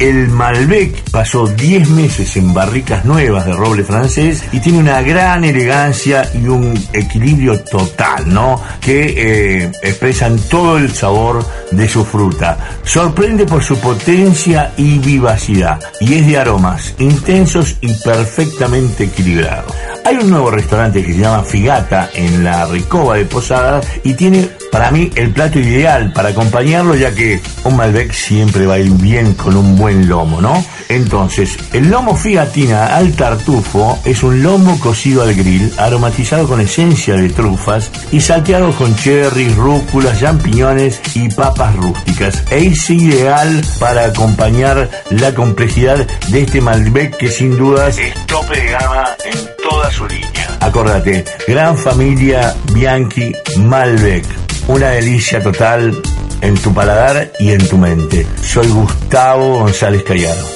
El Malbec pasó 10 meses en barricas nuevas de roble francés y tiene una gran elegancia y un equilibrio total, ¿no? Que eh, expresan todo el sabor de su fruta. Sorprende por su potencia y vivacidad y es de aromas intensos y perfectamente equilibrados. Hay un nuevo restaurante que se llama Figata en la Recoba de Posadas y tiene para mí el plato ideal para acompañarlo, ya que un Malbec siempre va a ir bien con un buen lomo, ¿no? Entonces, el lomo figatina al tartufo es un lomo cocido al grill, aromatizado con esencia de trufas y salteado con cherries, rúculas, champiñones y papas rústicas. Es ideal para acompañar la complejidad de este Malbec que sin duda es tope de gama en toda su línea. Acordate, gran familia Bianchi Malbec. Una delicia total en tu paladar y en tu mente. Soy Gustavo González Callado.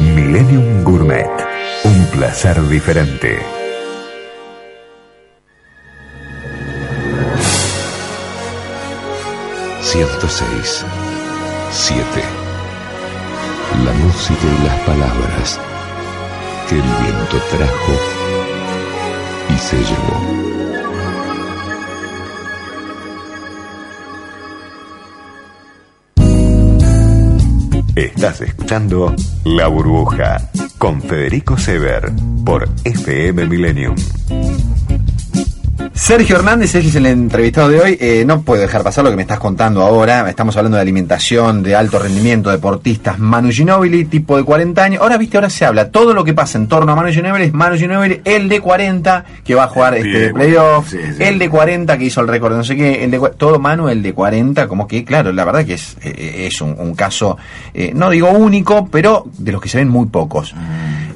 Millennium Gourmet. Un placer diferente. Ciento seis. Siete. La música y las palabras que el viento trajo y se llevó. Estás escuchando La Burbuja con Federico Sever por FM Millennium. Sergio Hernández es el entrevistado de hoy. Eh, no puedo dejar pasar lo que me estás contando ahora. Estamos hablando de alimentación, de alto rendimiento, deportistas. Manu Ginóbili, tipo de 40 años. Ahora, viste, ahora se habla. Todo lo que pasa en torno a Manu Ginóbili es Manu Ginóbili, el de 40 que va a jugar este playoff, sí, sí. el de 40 que hizo el récord no sé qué, el de, todo Manu, el de 40, como que, claro, la verdad que es, eh, es un, un caso, eh, no digo único, pero de los que se ven muy pocos.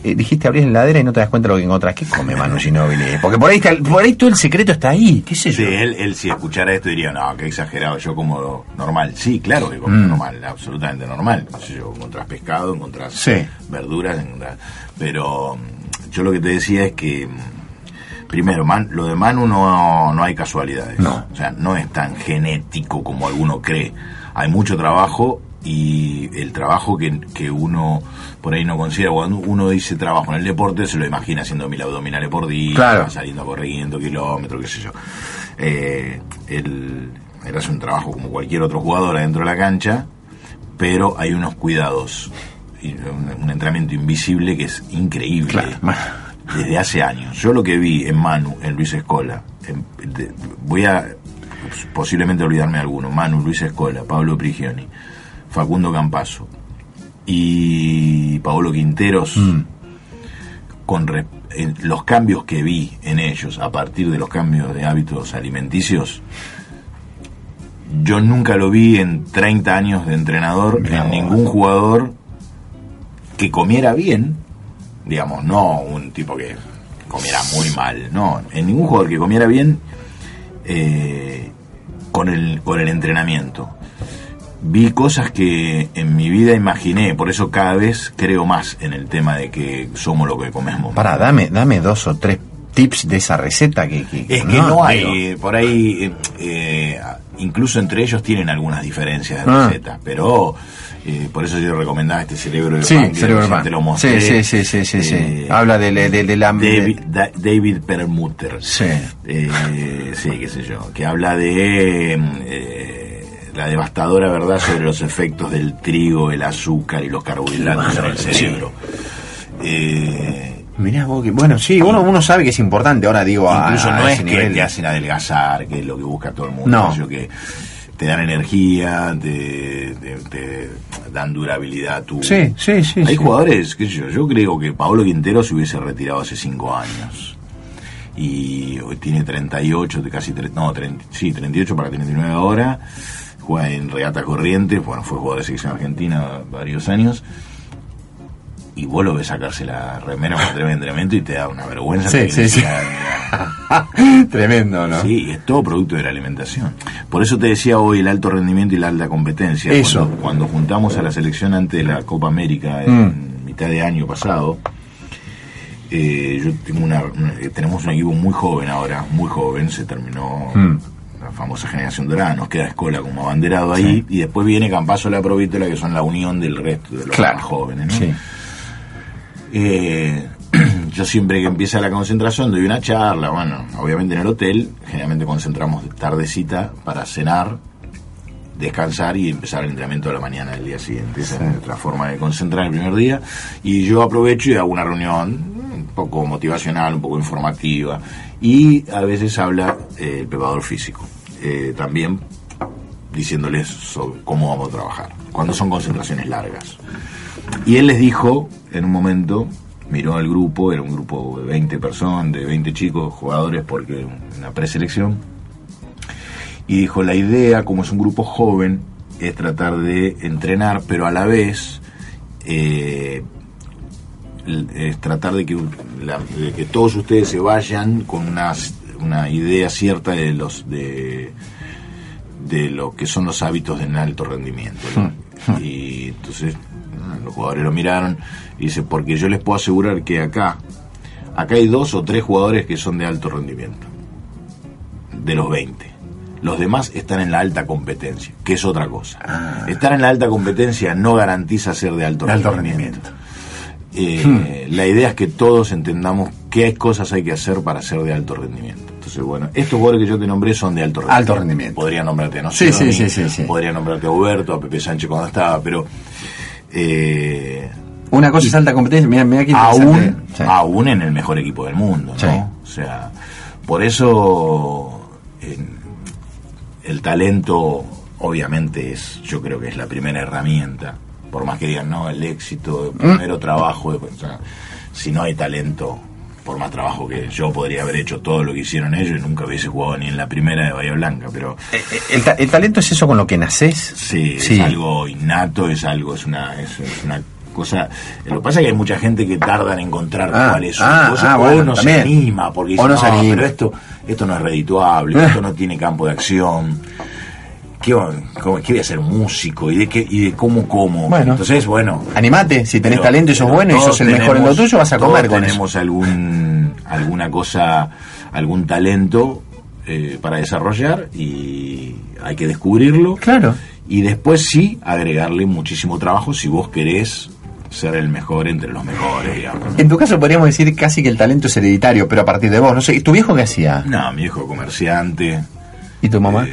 Eh, dijiste abrir la heladera y no te das cuenta de lo que encontrás. ¿Qué come *laughs* Manu Ginóbili? Porque por ahí, está, por ahí todo el secreto está ahí. ¿Qué sé yo? Sí, él, él si escuchara esto diría, no, qué exagerado, yo como normal. Sí, claro que como Mm. normal, absolutamente normal. Qué sé yo, encontrás pescado, encontrás Sí. verduras, encontrás... Pero mm, yo lo que te decía es que, mm, primero, Man- lo de Manu no, no hay casualidades. No. O sea, no es tan genético como alguno cree. Hay mucho trabajo y el trabajo que, que uno por ahí no considera, cuando uno dice trabajo en el deporte, se lo imagina haciendo mil abdominales por día, Claro. saliendo a correr 500 kilómetros, qué sé yo. Eh, él, él hace un trabajo como cualquier otro jugador adentro de la cancha, pero hay unos cuidados y un, un entrenamiento invisible que es increíble Claro. desde hace años. Yo lo que vi en Manu, en Luis Escola, en- de- voy a posiblemente olvidarme de alguno, Manu, Luis Escola, Pablo Prigioni, Facundo Campazo y Paolo Quinteros, con re- en los cambios que vi en ellos a partir de los cambios de hábitos alimenticios, yo nunca lo vi en 30 años de entrenador en ningún jugador que comiera bien, digamos, no un tipo que comiera muy mal, no, en ningún jugador que comiera bien eh, con, el, con el entrenamiento. Vi cosas que en mi vida imaginé, por eso cada vez creo más en el tema de que somos lo que comemos. Pará, dame, dame dos o tres tips de esa receta que... que- Es que no, hay, eh, por ahí, eh, eh, incluso entre ellos tienen algunas diferencias de Ah. recetas, pero eh, por eso yo recomendaba este cerebro de Sí, pan, cerebro pan. te lo mostré. Sí, sí, sí, sí, sí, sí. Habla de, de, de la... David, Da- David Perlmutter. Sí. Eh, sí, qué sé yo, que habla de eh, la devastadora verdad sobre los efectos del trigo, el azúcar y los carbohidratos en el cerebro. Eh, Mirá vos que... Bueno, sí, uno, uno sabe que es importante, ahora digo, Incluso a no es que te hacen adelgazar, que es lo que busca todo el mundo, No. que te dan energía, te, te- te dan durabilidad tu... Sí, sí, sí. Hay sí. jugadores, qué sé yo, yo creo que Pablo Quintero se hubiese retirado hace cinco años. Y hoy tiene 38, de casi, tre- no, 30, sí, 38 para 39 ahora. Juega en Regata Corrientes, bueno, fue jugador de selección argentina varios años. Y vos lo ves sacarse la remera con tremendo entrenamiento y te da una vergüenza. Sí, sí, sí. *laughs* Tremendo, ¿no? Sí, es todo producto de la alimentación. Por eso te decía hoy el alto rendimiento y la alta competencia. Eso. Cuando, cuando juntamos a la selección antes de la Copa América Mm. en mitad de año pasado, eh, yo tengo una, una- eh, tenemos un equipo muy joven ahora, muy joven, se terminó Mm. La famosa generación dorada, nos queda Escola como abanderado ahí, y después viene Campazo la Provítola, que son la unión del resto de los Claro. más jóvenes. ¿no? Sí. Eh, *clears throat* yo siempre que empieza la concentración doy una charla, bueno, obviamente en el hotel, generalmente concentramos tardecita para cenar, descansar y empezar el entrenamiento de la mañana del día siguiente. Esa es nuestra forma de concentrar el primer día. Y yo aprovecho y hago una reunión un poco motivacional, un poco informativa. Y a veces habla eh, el preparador físico. Eh, también diciéndoles cómo vamos a trabajar, cuando son concentraciones largas. Y él les dijo, en un momento, miró al grupo, era un grupo de 20 personas, de 20 chicos, jugadores, porque una preselección, y dijo, la idea, como es un grupo joven, es tratar de entrenar, pero a la vez eh, es tratar de que, de que todos ustedes se vayan con una, una idea cierta de los de, de lo que son los hábitos de alto rendimiento. ¿no? Y entonces ah, los jugadores lo miraron y dice, porque yo les puedo asegurar que acá, acá hay dos o tres jugadores que son de alto rendimiento, de los 20. Los demás están en la alta competencia, que es otra cosa. Estar en la alta competencia no garantiza ser de alto, De alto rendimiento. Eh, La idea es que todos entendamos qué cosas hay que hacer para ser de alto rendimiento. Entonces, bueno, estos jugadores que yo te nombré son de alto rendimiento. Alto rendimiento. Podría nombrarte Sí, Nocero, sí, sí, sí, sí. podría nombrarte a Huberto, a Pepe Sánchez cuando estaba, pero eh, Una cosa es alta competencia, mira, mira aún. Sí. aún en el mejor equipo del mundo, ¿no? Sí. O sea, por eso en- el talento obviamente es, yo creo que es la primera herramienta, por más que digan, no, el éxito, Mm. primero trabajo, después, o sea, si no hay talento, por más trabajo que yo podría haber hecho todo lo que hicieron ellos, y nunca hubiese jugado ni en la primera de Bahía Blanca, pero ¿El, ta- el talento es eso con lo que naces? Sí, es algo innato, es algo, es una, es, es una cosa. Lo que pasa es que hay mucha gente que tarda en encontrar Ah, cuál es su ah, cosa, ah, o bueno, no también. se anima, porque dice, O no se anima". pero esto, esto no es redituable, *laughs* esto no tiene campo de acción. ¿Qué, voy a ser músico? ¿Y de, qué, y de cómo como? Bueno. Entonces, bueno. Animate, si tenés pero- talento y sos bueno y sos el mejor en lo tuyo, vas a comer con eso. tenemos algún, alguna cosa, algún talento eh, para desarrollar y hay que descubrirlo. Claro. Y después sí agregarle muchísimo trabajo si vos querés ser el mejor entre los mejores, digamos. En tu caso podríamos decir casi que el talento es hereditario, pero a partir de vos. No sé, ¿tu viejo qué hacía? No, mi hijo comerciante. ¿Y tu mamá?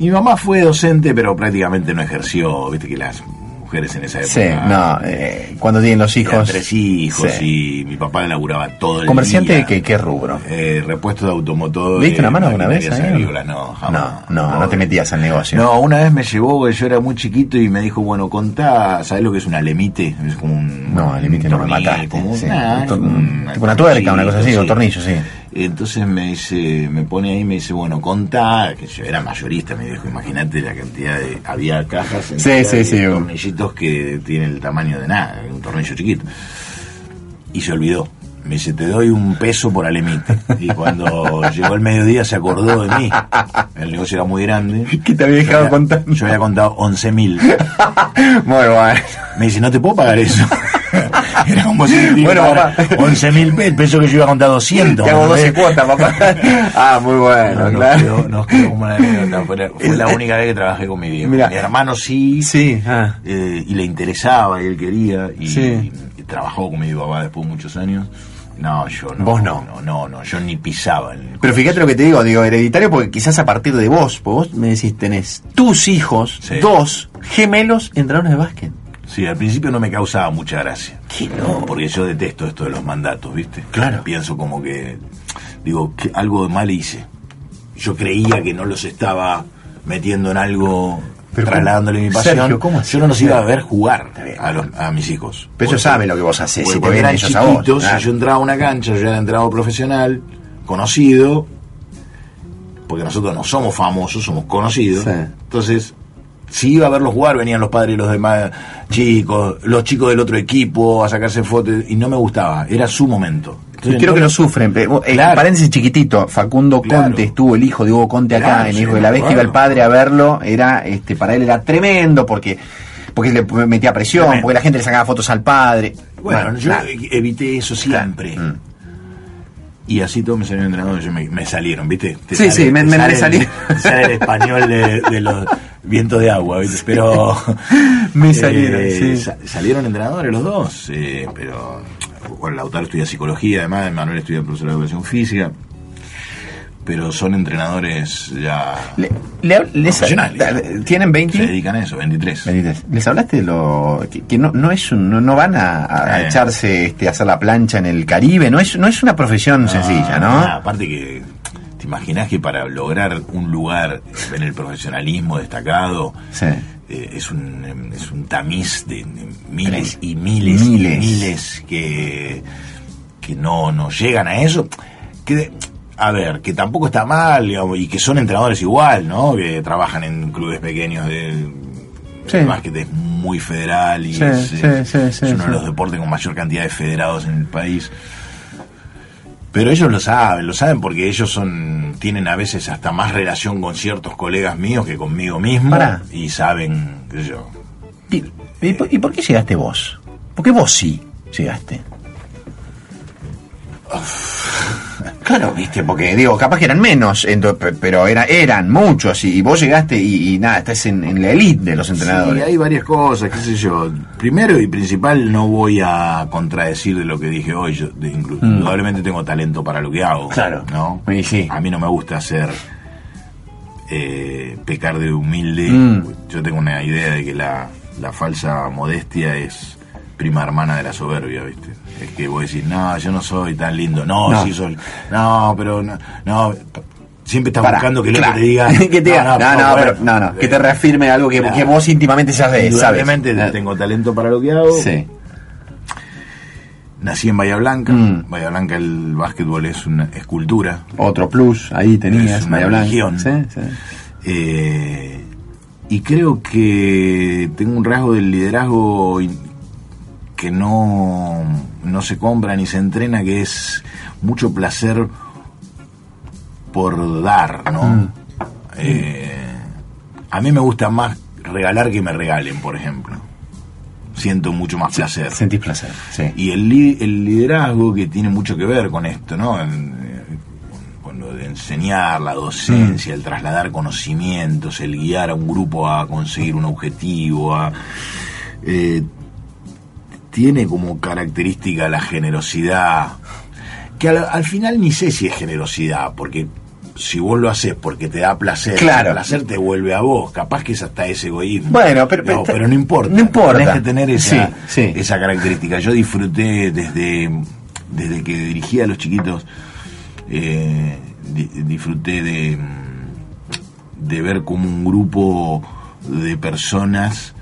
Mi mamá fue docente, pero prácticamente no ejerció. Viste que las mujeres en esa época. Sí, no, eh, cuando tienen los hijos. tres hijos Sí. y mi papá laburaba todo el ¿Comerciante de día. qué, qué rubro? Eh, repuesto de automotores. ¿Viste una mano alguna vez? agrícolas, No, jamás. No, no, no te metías al negocio. No, una vez me llevó, yo era muy chiquito y me dijo, bueno, contá, ¿sabés lo que es un alemite? Es como un... No, al límite no me mataste. como- sí. nah, Un una tuerca, una cosa así, un tornillo, sí. Entonces me dice, me pone ahí y me dice, bueno, contá, que yo era mayorista, me dijo, imagínate la cantidad de, había cajas en Sí, sí, sí. tornillitos que tienen el tamaño de nada, un tornillo chiquito. Y se olvidó. Me dice, te doy un peso por alemite. Y cuando *laughs* llegó el mediodía se acordó de mí. El negocio era muy grande. ¿Qué te había dejado Yo contar? Yo había contado 11 mil. *laughs* Muy bueno. Me dice, no te puedo pagar eso. *laughs* Era como si Bueno, papá. 11 mil pesos que yo iba a contar 200. Te hago 12 ¿entendés? cuotas, papá. *laughs* Ah, muy bueno, No, nos, claro. quedó, nos quedó como una anécdota. Fue, la, fue la única vez que trabajé con mi viejo. Mi hermano sí, Sí, ah. eh, y le interesaba, y él quería, y, Sí. y trabajó con mi papá después de muchos años. No, yo no. Vos no. No, no, no, yo ni pisaba. el- Pero fíjate lo que te digo, digo, hereditario porque quizás a partir de vos, vos me decís, tenés tus hijos, Sí. dos gemelos entrenadores de básquet. Sí, al principio no me causaba mucha gracia. ¿Qué no? Porque yo detesto esto de los mandatos, ¿viste? Claro. Pienso como que, digo, que algo de mal hice. Yo creía que no los estaba metiendo en algo, Pero trasladándole mi pasión. Sergio, ¿cómo yo no los iba a ver jugar a, los- a mis hijos. Pero ellos saben lo que vos haces, si te ven ellos a vos. chiquitos, claro. si yo entraba a una cancha, yo era entrenador profesional, conocido, porque nosotros no somos famosos, somos conocidos. Sí. Entonces, si iba a verlos jugar, venían los padres y los demás chicos, los chicos del otro equipo a sacarse fotos, y no me gustaba, era su momento. Entonces, Quiero que lo entonces- sufren. pero, eh, Claro. Paréntesis chiquitito, Facundo Claro. Conte estuvo el hijo de Hugo Conte acá Claro, en Hijo de la Vez que iba el padre a verlo, era este para él era tremendo porque porque le metía presión, Tremendo. porque la gente le sacaba fotos al padre. Bueno, yo nada. evité eso siempre. Mm. Y así todos me salieron entrenadores, yo me, me salieron, ¿viste? Te Sí, sí, me- me- salí. *laughs* sale el español de, de los vientos de agua, ¿viste? Pero. *laughs* Me salieron, sí. sa- salieron entrenadores los dos, eh, pero. Bueno, Lautaro estudia psicología, además, Manuel estudia profesor de educación física. Pero son entrenadores ya. Le- le- les- Profesionales. ¿Tienen 20? Se dedican a eso, 23. 23. ¿Les hablaste de lo que, que no, no es un- no, no van a, a Eh. echarse este, a hacer la plancha en el Caribe? No es, no es una profesión sencilla, ¿no? Aparte que ¿Te imaginas que para lograr un lugar en el profesionalismo destacado Sí. eh, es, un, es un tamiz de, de miles y miles Miles. y miles que, que no, no llegan a eso? Que, de- a ver, que tampoco está mal digamos, y que son entrenadores igual, ¿no? Que trabajan en clubes pequeños de... Sí. El básquet es muy federal y Sí, es, sí, uno de los deportes con mayor cantidad de federados en el país. Pero ellos lo saben, lo saben porque ellos son tienen a veces hasta más relación con ciertos colegas míos que conmigo mismo Pará. y saben, qué sé yo. ¿Y, y por, y por qué llegaste vos? ¿Por qué vos sí llegaste? Claro, viste, porque digo, capaz que eran menos, ento- pe- pero era, eran muchos y, y vos llegaste y, y nada, estás en, en la elite de los entrenadores. Sí, hay varias cosas, qué sé yo. Primero y principal, no voy a contradecir de lo que dije hoy. Yo, de- Mm. Indudablemente tengo talento para lo que hago. Claro. ¿no? Sí. A mí no me gusta ser eh, pecar de humilde. Mm. Yo tengo una idea de que la, la falsa modestia es prima hermana de la soberbia, ¿viste? Es que vos decís, no, yo no soy tan lindo. No, No. sí soy. No, pero no. no siempre estás buscando que el claro. otro te diga. *laughs* que te diga, no, no, bueno, pero- no, no, que te eh, reafirme algo que, claro. que vos íntimamente sabes, ¿sabes? Indudablemente tengo talento para lo que hago. Sí. Nací en Bahía Blanca. Mm. Bahía Blanca el básquetbol es una escultura. Otro plus, ahí tenías, Es una Bahía Blanca. religión. Sí, sí. Eh, y creo que tengo un rasgo del liderazgo in- que no, no se compra ni se entrena, que es mucho placer por dar, ¿no? Mm. Eh, a mí me gusta más regalar que me regalen, por ejemplo. Siento mucho más placer. Sentís placer, sí. Y el, li- el liderazgo que tiene mucho que ver con esto, ¿no? En- eh, con, lo de enseñar, la docencia, el trasladar conocimientos, el guiar a un grupo a conseguir un objetivo, a, eh, tiene como característica la generosidad, que al, al final ni sé si es generosidad, porque si vos lo haces porque te da placer, Claro. el placer te vuelve a vos, capaz que es hasta ese egoísmo. Bueno, pero- no, pero- no importa. no importa. Tenés que tener esa, Sí, sí. esa característica. Yo disfruté desde, desde que dirigía a los chiquitos, eh, di- disfruté de, de ver como un grupo de personas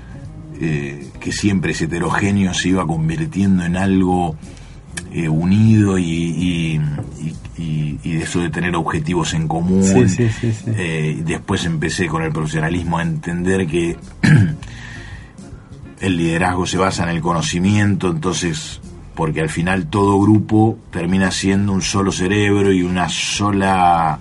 eh, que siempre es heterogéneo se iba convirtiendo en algo eh, unido y, y, y- y- y eso de tener objetivos en común. Sí, sí, sí, sí. Eh, después empecé con el profesionalismo a entender que *clears throat* el liderazgo se basa en el conocimiento, entonces, porque al final todo grupo termina siendo un solo cerebro y una sola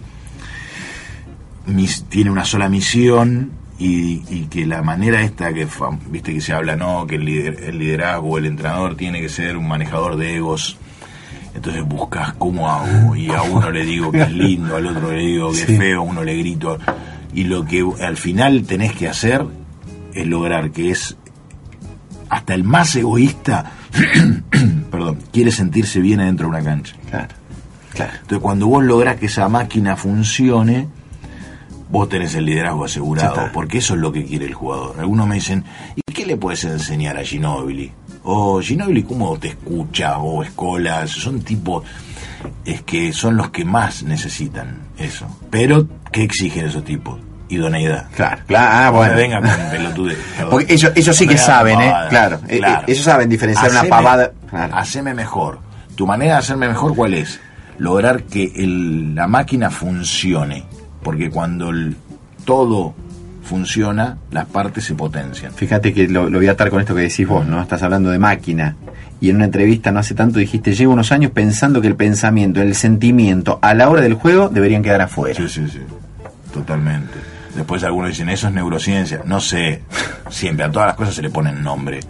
mis- tiene una sola misión y, y que la manera esta que viste que se habla no que el, lider- el liderazgo el entrenador tiene que ser un manejador de egos entonces buscas cómo hago y a uno le digo que es *laughs* lindo al otro le digo que Sí. es feo a uno le grito y lo que al final tenés que hacer es lograr que es hasta el más egoísta *clears throat* perdón quiere sentirse bien adentro de una cancha Claro, claro. entonces, cuando vos lográs que esa máquina funcione, vos tenés el liderazgo asegurado, porque eso es lo que quiere el jugador. Algunos me dicen, ¿y qué le puedes enseñar a Ginobili? O Ginobili, ¿cómo te escucha? O Escolas, son tipos es que son los que más necesitan eso. Pero, ¿qué exigen esos tipos? Idoneidad. Claro, claro, ah, bueno. venga *laughs* perdón. Porque ellos, ellos sí que saben, ¿eh? Claro, eh, eh, ellos saben diferenciar una pavada. Claro. Haceme mejor. Tu manera de hacerme mejor, ¿cuál es? Lograr que el- la máquina funcione. Porque cuando el- todo funciona, las partes se potencian. Fíjate que lo, lo voy a atar con esto que decís vos, ¿no? Estás hablando de máquina. Y en una entrevista no hace tanto dijiste, llevo unos años pensando que el pensamiento, el sentimiento a la hora del juego deberían quedar afuera. Sí, sí, sí. Totalmente. Después algunos dicen, eso es neurociencia. No sé. Siempre, a todas las cosas se le ponen nombre.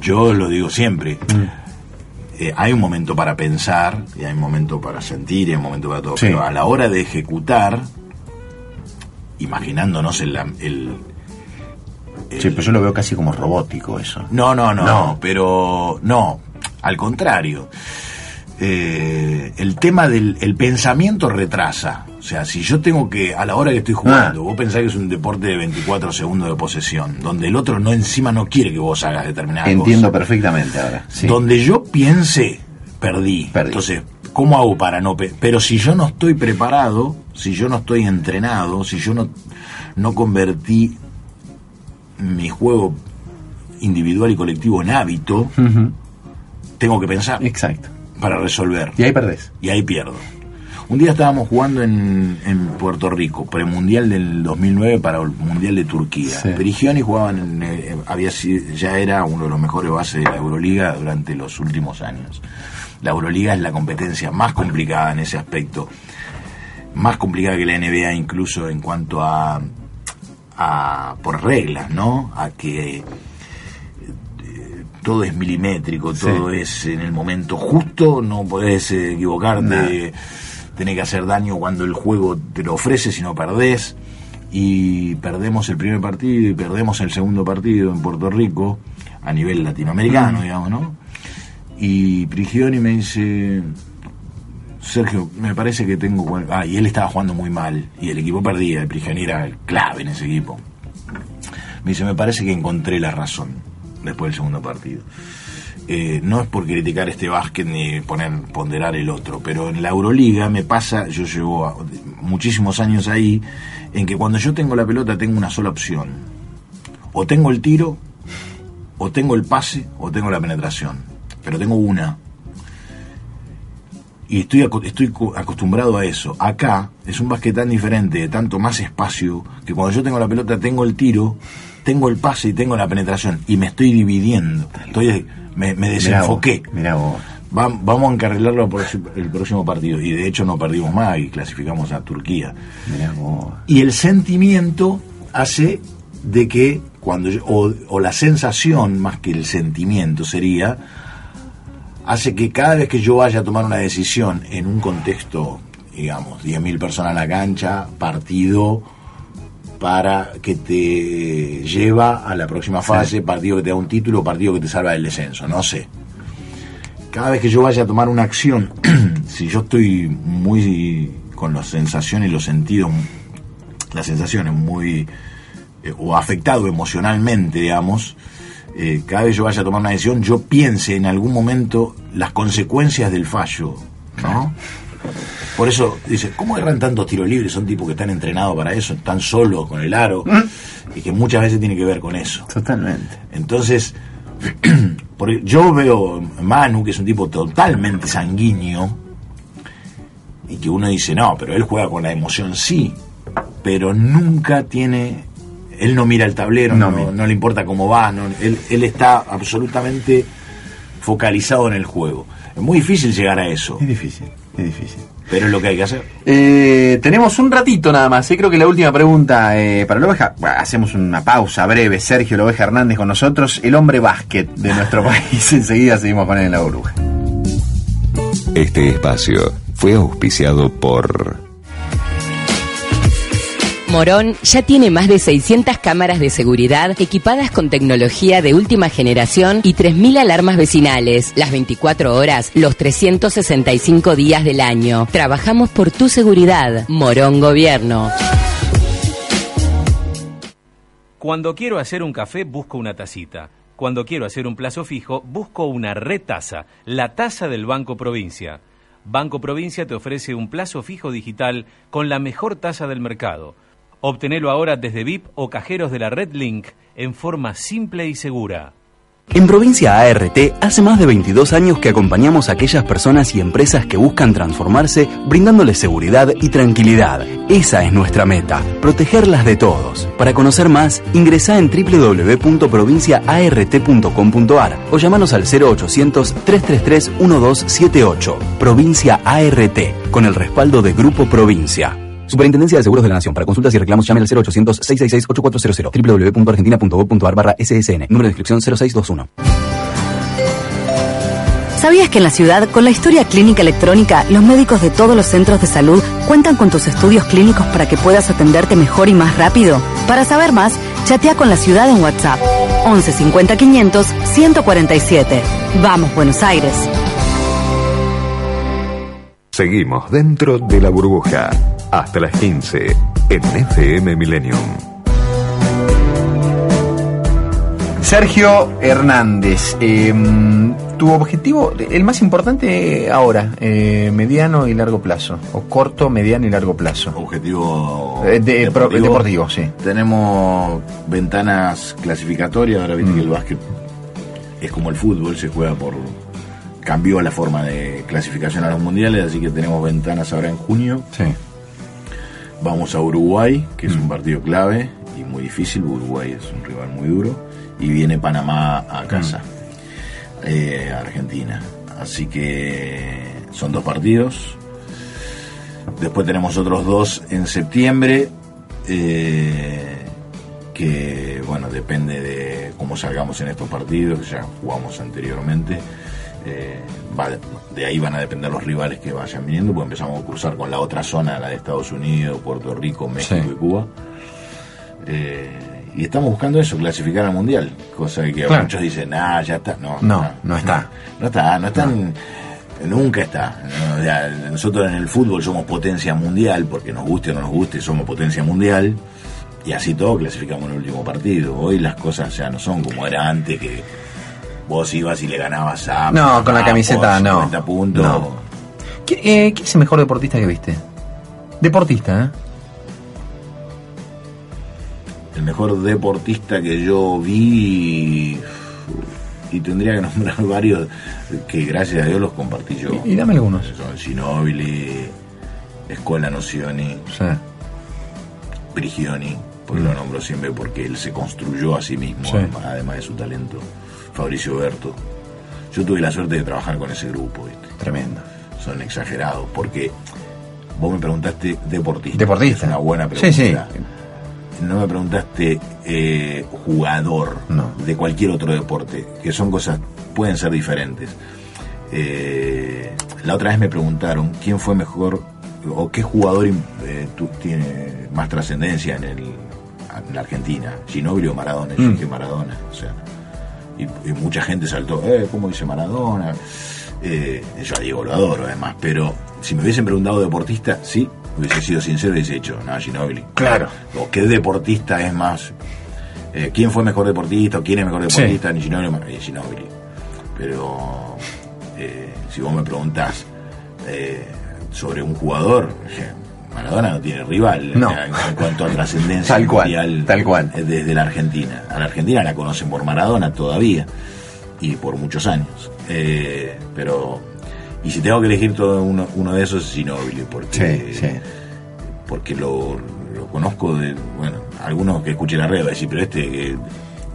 Yo lo digo siempre. Eh, hay un momento para pensar, y hay un momento para sentir, y hay un momento para todo. Sí. Pero a la hora de ejecutar, imaginándonos el, el, Sí, pero yo lo veo casi como robótico eso. no, no, no, No. pero no, al contrario. Eh, el tema del el pensamiento retrasa. O sea, si yo tengo que, a la hora que estoy jugando, Ah. vos pensás que es un deporte de 24 segundos de posesión, donde el otro no encima no quiere que vos hagas determinada Entiendo cosa. perfectamente ahora. Sí. Donde yo piense, perdí. Perdí. Entonces, ¿Cómo hago para no... pe- Pero si yo no estoy preparado, si yo no estoy entrenado, si yo no, no convertí mi juego individual y colectivo en hábito, tengo que pensar. Exacto. Para resolver. Y ahí perdés. Y ahí pierdo. Un día estábamos jugando en, en Puerto Rico, premundial del 2009 para el Mundial de Turquía. Sí. Perigioni jugaban, en, eh, había, sido- ya era uno de los mejores bases de la Euroliga durante los últimos años. La Euroliga es la competencia más complicada en ese aspecto, más complicada que la NBA incluso en cuanto a, a por reglas, ¿no? A que todo es milimétrico, Sí. todo es en el momento justo, no podés eh, equivocarte, tenés que hacer daño cuando el juego te lo ofrece, si no perdés. Y perdemos el primer partido y perdemos el segundo partido en Puerto Rico, a nivel latinoamericano, digamos, ¿no? Y Prigioni me dice, Sergio, me parece que tengo... Ah, y él estaba jugando muy mal, y el equipo perdía, el Prigioni era clave en ese equipo. Me dice, me parece que encontré la razón después del segundo partido. Eh, no es por criticar este básquet ni poner ponderar el otro, pero en la Euroliga me pasa, yo llevo muchísimos años ahí, en que cuando yo tengo la pelota tengo una sola opción. O tengo el tiro, o tengo el pase, o tengo la penetración. Pero tengo una. Y estoy, estoy co- acostumbrado a eso. Acá es un básquet tan diferente, tanto más espacio, que cuando yo tengo la pelota tengo el tiro, tengo el pase y tengo la penetración. Y me estoy dividiendo. Estoy, me, me desenfoqué. Mirá vos. Va- vamos a encarrilarlo por el próximo partido. Y de hecho no perdimos más y clasificamos a Turquía. Mirá vos. Y el sentimiento hace de que cuando yo- o, o la sensación más que el sentimiento sería hace que cada vez que yo vaya a tomar una decisión en un contexto digamos 10.000 personas en la cancha partido para que te lleva a la próxima fase partido que te da un título partido que te salva del descenso no sé cada vez que yo vaya a tomar una acción *clears throat* si yo estoy muy con las sensaciones y los sentidos las sensaciones muy eh, o afectado emocionalmente, digamos, eh, cada vez yo vaya a tomar una decisión, yo piense en algún momento las consecuencias del fallo, ¿no? *laughs* Por eso dice, ¿cómo erran tantos tiros libres? Son tipos que están entrenados para eso, están solos con el aro, y que muchas veces tiene que ver con eso. Totalmente. Entonces, *clears throat* porque yo veo Manu, que es un tipo totalmente sanguíneo, y que uno dice, no, pero él juega con la emoción, sí, pero nunca tiene, él no mira el tablero, no, no le importa cómo va, no, él, él está absolutamente focalizado en el juego. Es muy difícil llegar a eso. Es difícil, es difícil. Pero es lo que hay que hacer. Eh, tenemos un ratito nada más. ¿eh? Creo que la última pregunta eh, para la oveja. Bueno, hacemos una pausa breve. Sergio la oveja Hernández con nosotros, el hombre básquet de nuestro *laughs* país. Enseguida seguimos con él en la burbuja. Este espacio fue auspiciado por Morón ya tiene más de 600 cámaras de seguridad equipadas con tecnología de última generación y 3.000 alarmas vecinales, las 24 horas, los 365 días del año. Trabajamos por tu seguridad. Morón Gobierno. Cuando quiero hacer un café, busco una tacita. Cuando quiero hacer un plazo fijo, busco una retaza, la taza del Banco Provincia. Banco Provincia te ofrece un plazo fijo digital con la mejor tasa del mercado. Obtenelo ahora desde VIP o cajeros de la Red Link en forma simple y segura. En Provincia ART hace más de 22 años que acompañamos a aquellas personas y empresas que buscan transformarse brindándoles seguridad y tranquilidad. Esa es nuestra meta, protegerlas de todos. Para conocer más, ingresa en www.provinciaart.com.ar o llamanos al 0800-333-1278. Provincia ART, con el respaldo de Grupo Provincia. Superintendencia de Seguros de la Nación. Para consultas y reclamos llame al 0800-666-8400 www.argentina.gov.ar barra SSN. Número de inscripción 0621. ¿Sabías que en la ciudad, con la historia clínica electrónica, los médicos de todos los centros de salud cuentan con tus estudios clínicos para que puedas atenderte mejor y más rápido? Para saber más, chatea con la ciudad en WhatsApp 11 50 500 147. Vamos, Buenos Aires. Seguimos dentro de la burbuja. Hasta las 15 en FM Millennium. Sergio Hernández, eh, tu objetivo, el más importante ahora, eh, mediano y largo plazo, o corto, mediano y largo plazo. Objetivo Eh, de- pro- deportivo, sí. Tenemos ventanas clasificatorias, ahora viste Mm. que el básquet es como el fútbol, se juega por... Cambió la forma de clasificación a los mundiales, así que tenemos ventanas ahora en junio. Sí. Vamos a Uruguay, que Mm. es un partido clave y muy difícil. Uruguay es un rival muy duro. Y viene Panamá a casa, Mm. eh, a Argentina. Así que son dos partidos. Después tenemos otros dos en septiembre. eh, que, bueno, depende de cómo salgamos en estos partidos, que ya jugamos anteriormente. Eh, va de, ahí van a depender los rivales que vayan viniendo, porque empezamos a cruzar con la otra zona, la de Estados Unidos, Puerto Rico, México Sí. y Cuba. Eh, y estamos buscando eso, clasificar al mundial, cosa que Claro. muchos dicen, ah, ya está. No, No, no está. *laughs* No está, no está. en- Nunca está. ¿no? Nosotros en el fútbol somos potencia mundial, porque nos guste o no nos guste, somos potencia mundial. Y así todo clasificamos en el último partido. Hoy las cosas ya no son como era antes, que vos ibas y le ganabas a. No, con la camiseta, no. 50 puntos. No. ¿Qui- eh, ¿Quién es el mejor deportista que viste? Deportista, ¿eh? El mejor deportista que yo vi. Y tendría que nombrar *laughs* varios que gracias a Dios los compartí yo. Y, y dame algunos. Son Ginóbili, Escuela Nocioni, Sí. Prigioni, porque Mm. lo nombro siempre porque él se construyó a sí mismo, Sí. además de su talento. Fabricio Berto. Yo tuve la suerte de trabajar con ese grupo, ¿viste? Tremendo. Son exagerados, porque vos me preguntaste deportista. Deportista. Es una buena Sí, pregunta. sí. No me preguntaste eh, jugador de cualquier otro deporte, que son cosas, pueden ser diferentes. Eh, la otra vez me preguntaron quién fue mejor o qué jugador eh, tu- tiene más trascendencia en, el, en la Argentina, Ginóbili o Maradona. Yo Mm. dije Maradona, o sea, y, y mucha gente saltó, eh, ¿cómo dice Maradona? Eh, yo a Diego lo adoro además, pero si me hubiesen preguntado deportista, sí, hubiese sido sincero y hubiese dicho, no, Ginóbili. Claro. O qué deportista es más, eh, quién fue mejor deportista o quién es mejor Sí. deportista, ni Ginóbili o Mar- eh, Ginóbili. Pero eh, si vos me preguntás eh, sobre un jugador, eh, Maradona no tiene rival No. en, en cuanto a trascendencia *laughs* Tal cual, mundial tal cual. eh, desde la Argentina. A la Argentina la conocen por Maradona todavía y por muchos años. Eh, pero, y si tengo que elegir todo uno, uno de esos es Ginóbili, porque, Sí, sí. porque lo, lo conozco de, bueno, algunos que escuchen la red van a decir, pero este que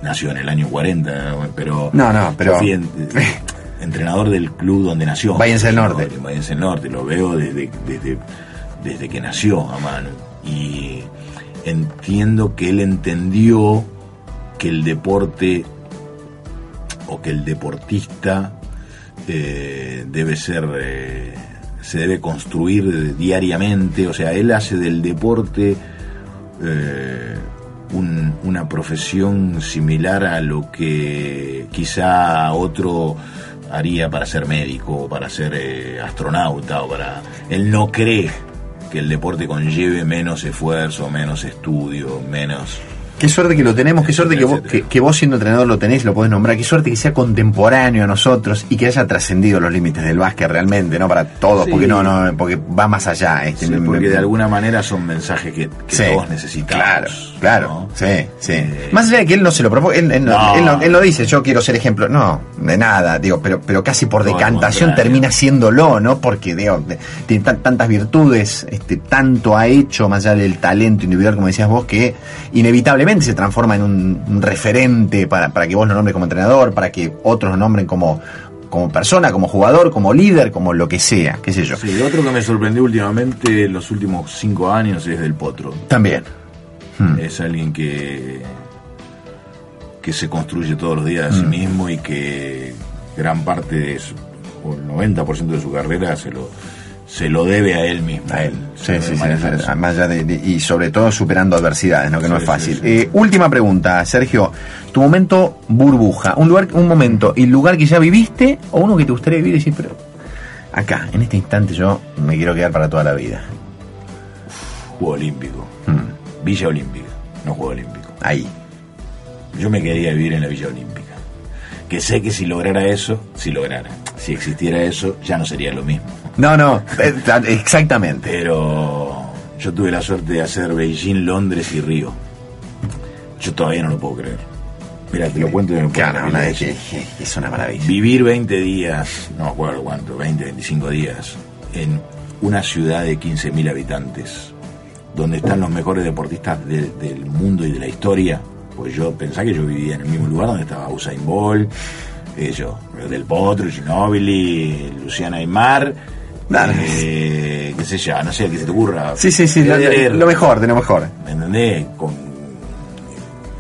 nació en el año 40, pero... No, no, pero- yo fui en- *laughs* entrenador del club donde nació. Váyanse del norte. Váyanse del norte, lo veo desde, desde, desde que nació a mano. Y entiendo que él entendió que el deporte o que el deportista eh, debe ser eh, se debe construir diariamente o sea él hace del deporte eh, un- una profesión similar a lo que quizá otro haría para ser médico o para ser astronauta o para él no cree que el deporte conlleve menos esfuerzo menos estudio menos Qué suerte que lo tenemos, qué suerte que vos, que, que vos siendo entrenador lo tenés, lo podés nombrar, qué suerte que sea contemporáneo a nosotros y que haya trascendido los límites del básquet realmente, ¿no? Para todos, Sí. porque no, no, porque va más allá. Este, Sí, porque me- de alguna manera son mensajes que, que Sí, todos necesitamos. Claro, claro, sí, sí. Eh, Más allá de que él no se lo propone, él, él no, No. él no- él no dice, yo quiero ser ejemplo, no, de nada, digo, pero, pero casi por decantación termina siéndolo, ¿no? Porque, digo, tiene tan- tantas virtudes, este, tanto ha hecho, más allá del talento individual, como decías vos, que inevitablemente se transforma en un, un referente para, para que vos lo nombres como entrenador, para que otros lo nombren como, como persona, como jugador, como líder, como lo que sea, qué sé yo. Sí, otro que me sorprendió últimamente en los últimos cinco años es Del Potro. También. Hmm. Es alguien que, que se construye todos los días a sí Mm. mismo y que gran parte de su, o el 90% de su carrera se lo, se lo debe a él mismo. A él. Sí, sí, sí, de, de- y sobre todo superando adversidades, ¿no? que no es fácil. Eh, última pregunta, Sergio. Tu momento burbuja, un lugar, un momento y lugar que ya viviste o uno que te gustaría vivir y decir, pero acá, en este instante yo me quiero quedar para toda la vida. Juego Olímpico. Hmm. Villa Olímpica, no Juego Olímpico. Ahí. yo me quedaría vivir en la Villa Olímpica. Que sé que si lograra eso, si lograra, si existiera eso, ya no sería lo mismo. No, no, eh, exactamente. Pero yo tuve la suerte de hacer Beijing, Londres y Río. Yo todavía no lo puedo creer. Mira, te lo cuento y me Claro, pongo una nervioso. vez que- es una maravilla. Vivir 20 días, no me acuerdo cuánto, 20, 25 días, en una ciudad de 15.000 habitantes, donde están los mejores deportistas de- del mundo y de la historia, pues yo pensaba que yo vivía en el mismo lugar donde estaba Usain Bolt, yo, Del Potro, Ginóbili, Luciana Aymar, eh, qué sé yo, no sé, que se te ocurra. Sí, sí, sí, lo, mejor, de lo mejor. ¿Me entendés? Con,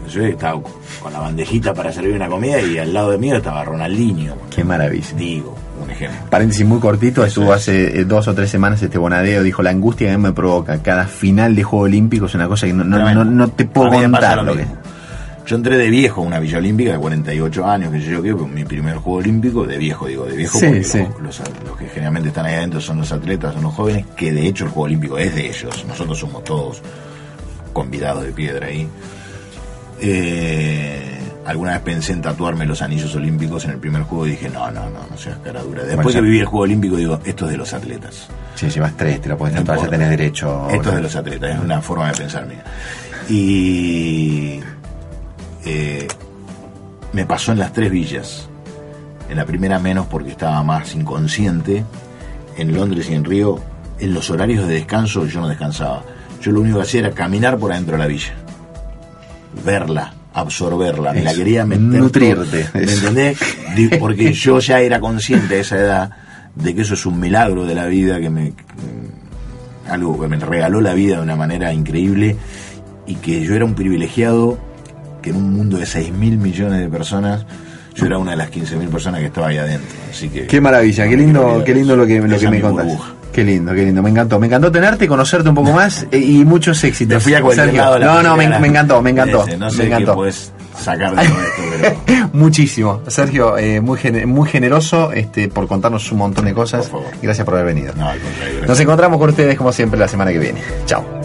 yo estaba con la bandejita para servir una comida y al lado de mí estaba Ronaldinho. Qué maravilla. Digo, un ejemplo. Paréntesis muy cortito, estuvo hace eh, dos o tres semanas este Bonadeo, dijo la angustia que a mí me provoca cada final de Juego Olímpico es una cosa que no, no, no, no te puedo contar. lo que-. Yo entré de viejo a una Villa Olímpica de 48 años, que yo que mi primer juego olímpico, de viejo digo, de viejo Sí, porque sí. Los, los- los que generalmente están ahí adentro son los atletas, son los jóvenes, que de hecho el juego olímpico es de ellos, nosotros somos todos convidados de piedra ahí. Eh, alguna vez pensé en tatuarme los anillos olímpicos en el primer juego y dije, no, no, no, no seas cara dura. Después Bueno, ya- que viví el juego olímpico digo, esto es de los atletas. Si llevas tres, te lo puedes tatuar, ya tenés derecho. Esto es de los atletas, es una forma de pensar mía. Y eh, me pasó en las tres villas. En la primera menos porque estaba más inconsciente. En Londres y en Río, en los horarios de descanso yo no descansaba. Yo lo único que hacía era caminar por adentro de la villa. Verla, absorberla. Me la quería meter. nutrirte, ¿Me entendés? *laughs* Porque yo ya era consciente a esa edad de que eso es un milagro de la vida que me algo que me regaló la vida de una manera increíble y que yo era un privilegiado que en un mundo de 6 mil millones de personas yo era una de las 15 mil personas que estaba ahí adentro así que Qué maravilla, qué no lindo, qué lindo lo que, lo que me contás. burbuja. Qué lindo, qué lindo. Me encantó. Me encantó tenerte, conocerte un poco más eh, y muchos éxitos. Me fui a cualquier Sergio. lado No, no, me, encantó, me encantó. Ese, no sé me qué encantó. puedes sacar de todo esto pero *laughs* Muchísimo. Sergio, eh, muy, muy generoso este, por contarnos un montón de cosas. Gracias por haber venido. no al contrario gracias. Nos encontramos con ustedes como siempre la semana que viene. Chao.